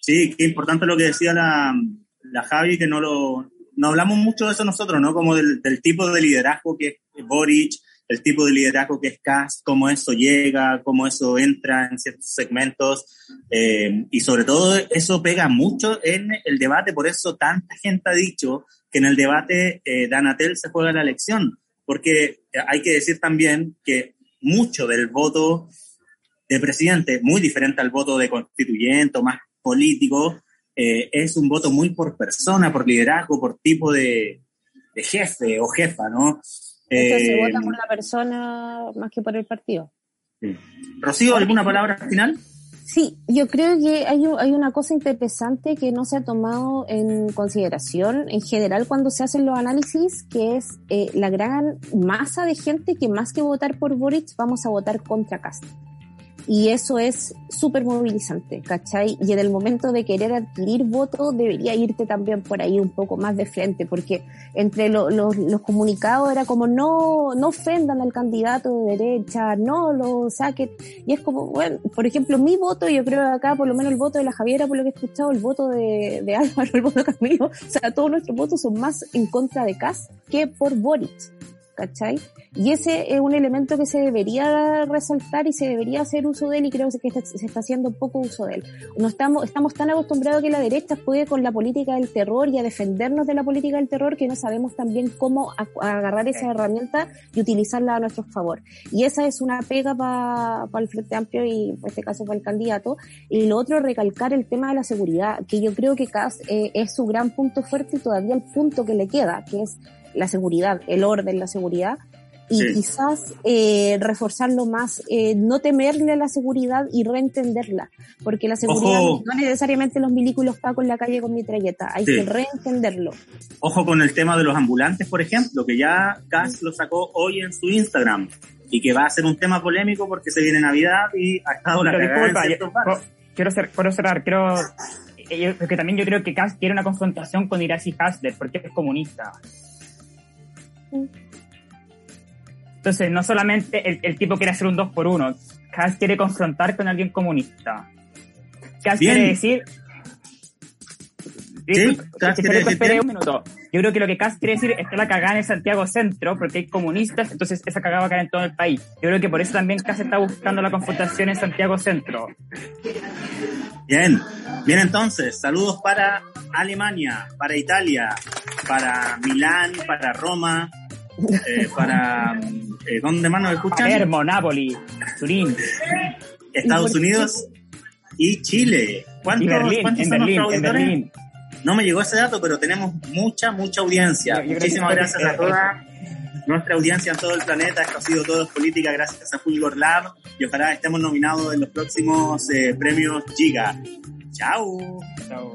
Sí, qué importante lo que decía la, la Javi, que no lo no hablamos mucho de eso nosotros, ¿no? Como del, del tipo de liderazgo que es Boric, el tipo de liderazgo que es CAS, cómo eso llega, cómo eso entra en ciertos segmentos, eh, y sobre todo eso pega mucho en el debate, por eso tanta gente ha dicho que en el debate eh, Danatel se juega la elección, porque hay que decir también que mucho del voto de presidente, muy diferente al voto de constituyente más político, eh, es un voto muy por persona, por liderazgo, por tipo de, de jefe o jefa, ¿no? Se vota por la persona más que por el partido. Rocío, ¿alguna palabra final? Sí, yo creo que hay, hay una cosa interesante que no se ha tomado en consideración en general cuando se hacen los análisis, que es eh, la gran masa de gente que más que votar por Boric vamos a votar contra Castro. Y eso es súper movilizante, ¿cachai? Y en el momento de querer adquirir votos debería irte también por ahí un poco más de frente, porque entre los comunicados era como no, no ofendan al candidato de derecha, no lo saquen. Y es como, bueno, por ejemplo, mi voto, yo creo acá, por lo menos el voto de la Javiera, por lo que he escuchado, el voto de, de Álvaro, el voto de Camilo, o sea, todos nuestros votos son más en contra de Kass que por Boric. ¿Cachai? Y ese es un elemento que se debería resaltar y se debería hacer uso de él y creo que se está haciendo poco uso de él. No estamos, estamos tan acostumbrados a que la derecha juegue con la política del terror y a defendernos de la política del terror que no sabemos también cómo agarrar esa herramienta y utilizarla a nuestro favor. Y esa es una pega para el Frente Amplio y en este caso para el candidato. Y lo otro, recalcar el tema de la seguridad, que yo creo que CAS eh, es su gran punto fuerte y todavía el punto que le queda, que es la seguridad, el orden, la seguridad, y quizás eh, reforzarlo más, eh, no temerle a la seguridad y reentenderla, porque la seguridad no necesariamente los milículos Paco en la calle con mitralleta, hay que reentenderlo. Ojo con el tema de los ambulantes, por ejemplo, que ya Cass lo sacó hoy en su Instagram y que va a ser un tema polémico porque se viene Navidad y ha estado la disculpa, quiero, quiero cerrar, quiero eh, porque también yo creo que Cass quiere una confrontación con Iracy Hasler porque es comunista. Entonces, no solamente el, tipo quiere hacer un 2 por 1 Kass quiere confrontar con alguien comunista. Kass quiere decir... Sí, un minuto. Yo creo que lo que Kass quiere decir es que la cagada en Santiago Centro, porque hay comunistas, entonces esa cagada va a caer en todo el país. Yo creo que por eso también Kass está buscando la confrontación en Santiago Centro. Bien, bien entonces, saludos para Alemania, para Italia, para Milán, para Roma, eh, para eh, ¿dónde más nos escuchan? Palermo, Nápoli, Turín. Estados Unidos y Chile. ¿Cuántos, ¿cuántos son Berlín, No me llegó ese dato, pero tenemos mucha, mucha audiencia. Muchísimas gracias a toda nuestra audiencia en todo el planeta. Esto ha sido todo es política gracias a Fulgor Lab y ojalá estemos nominados en los próximos eh, premios Giga. Chao. Chao.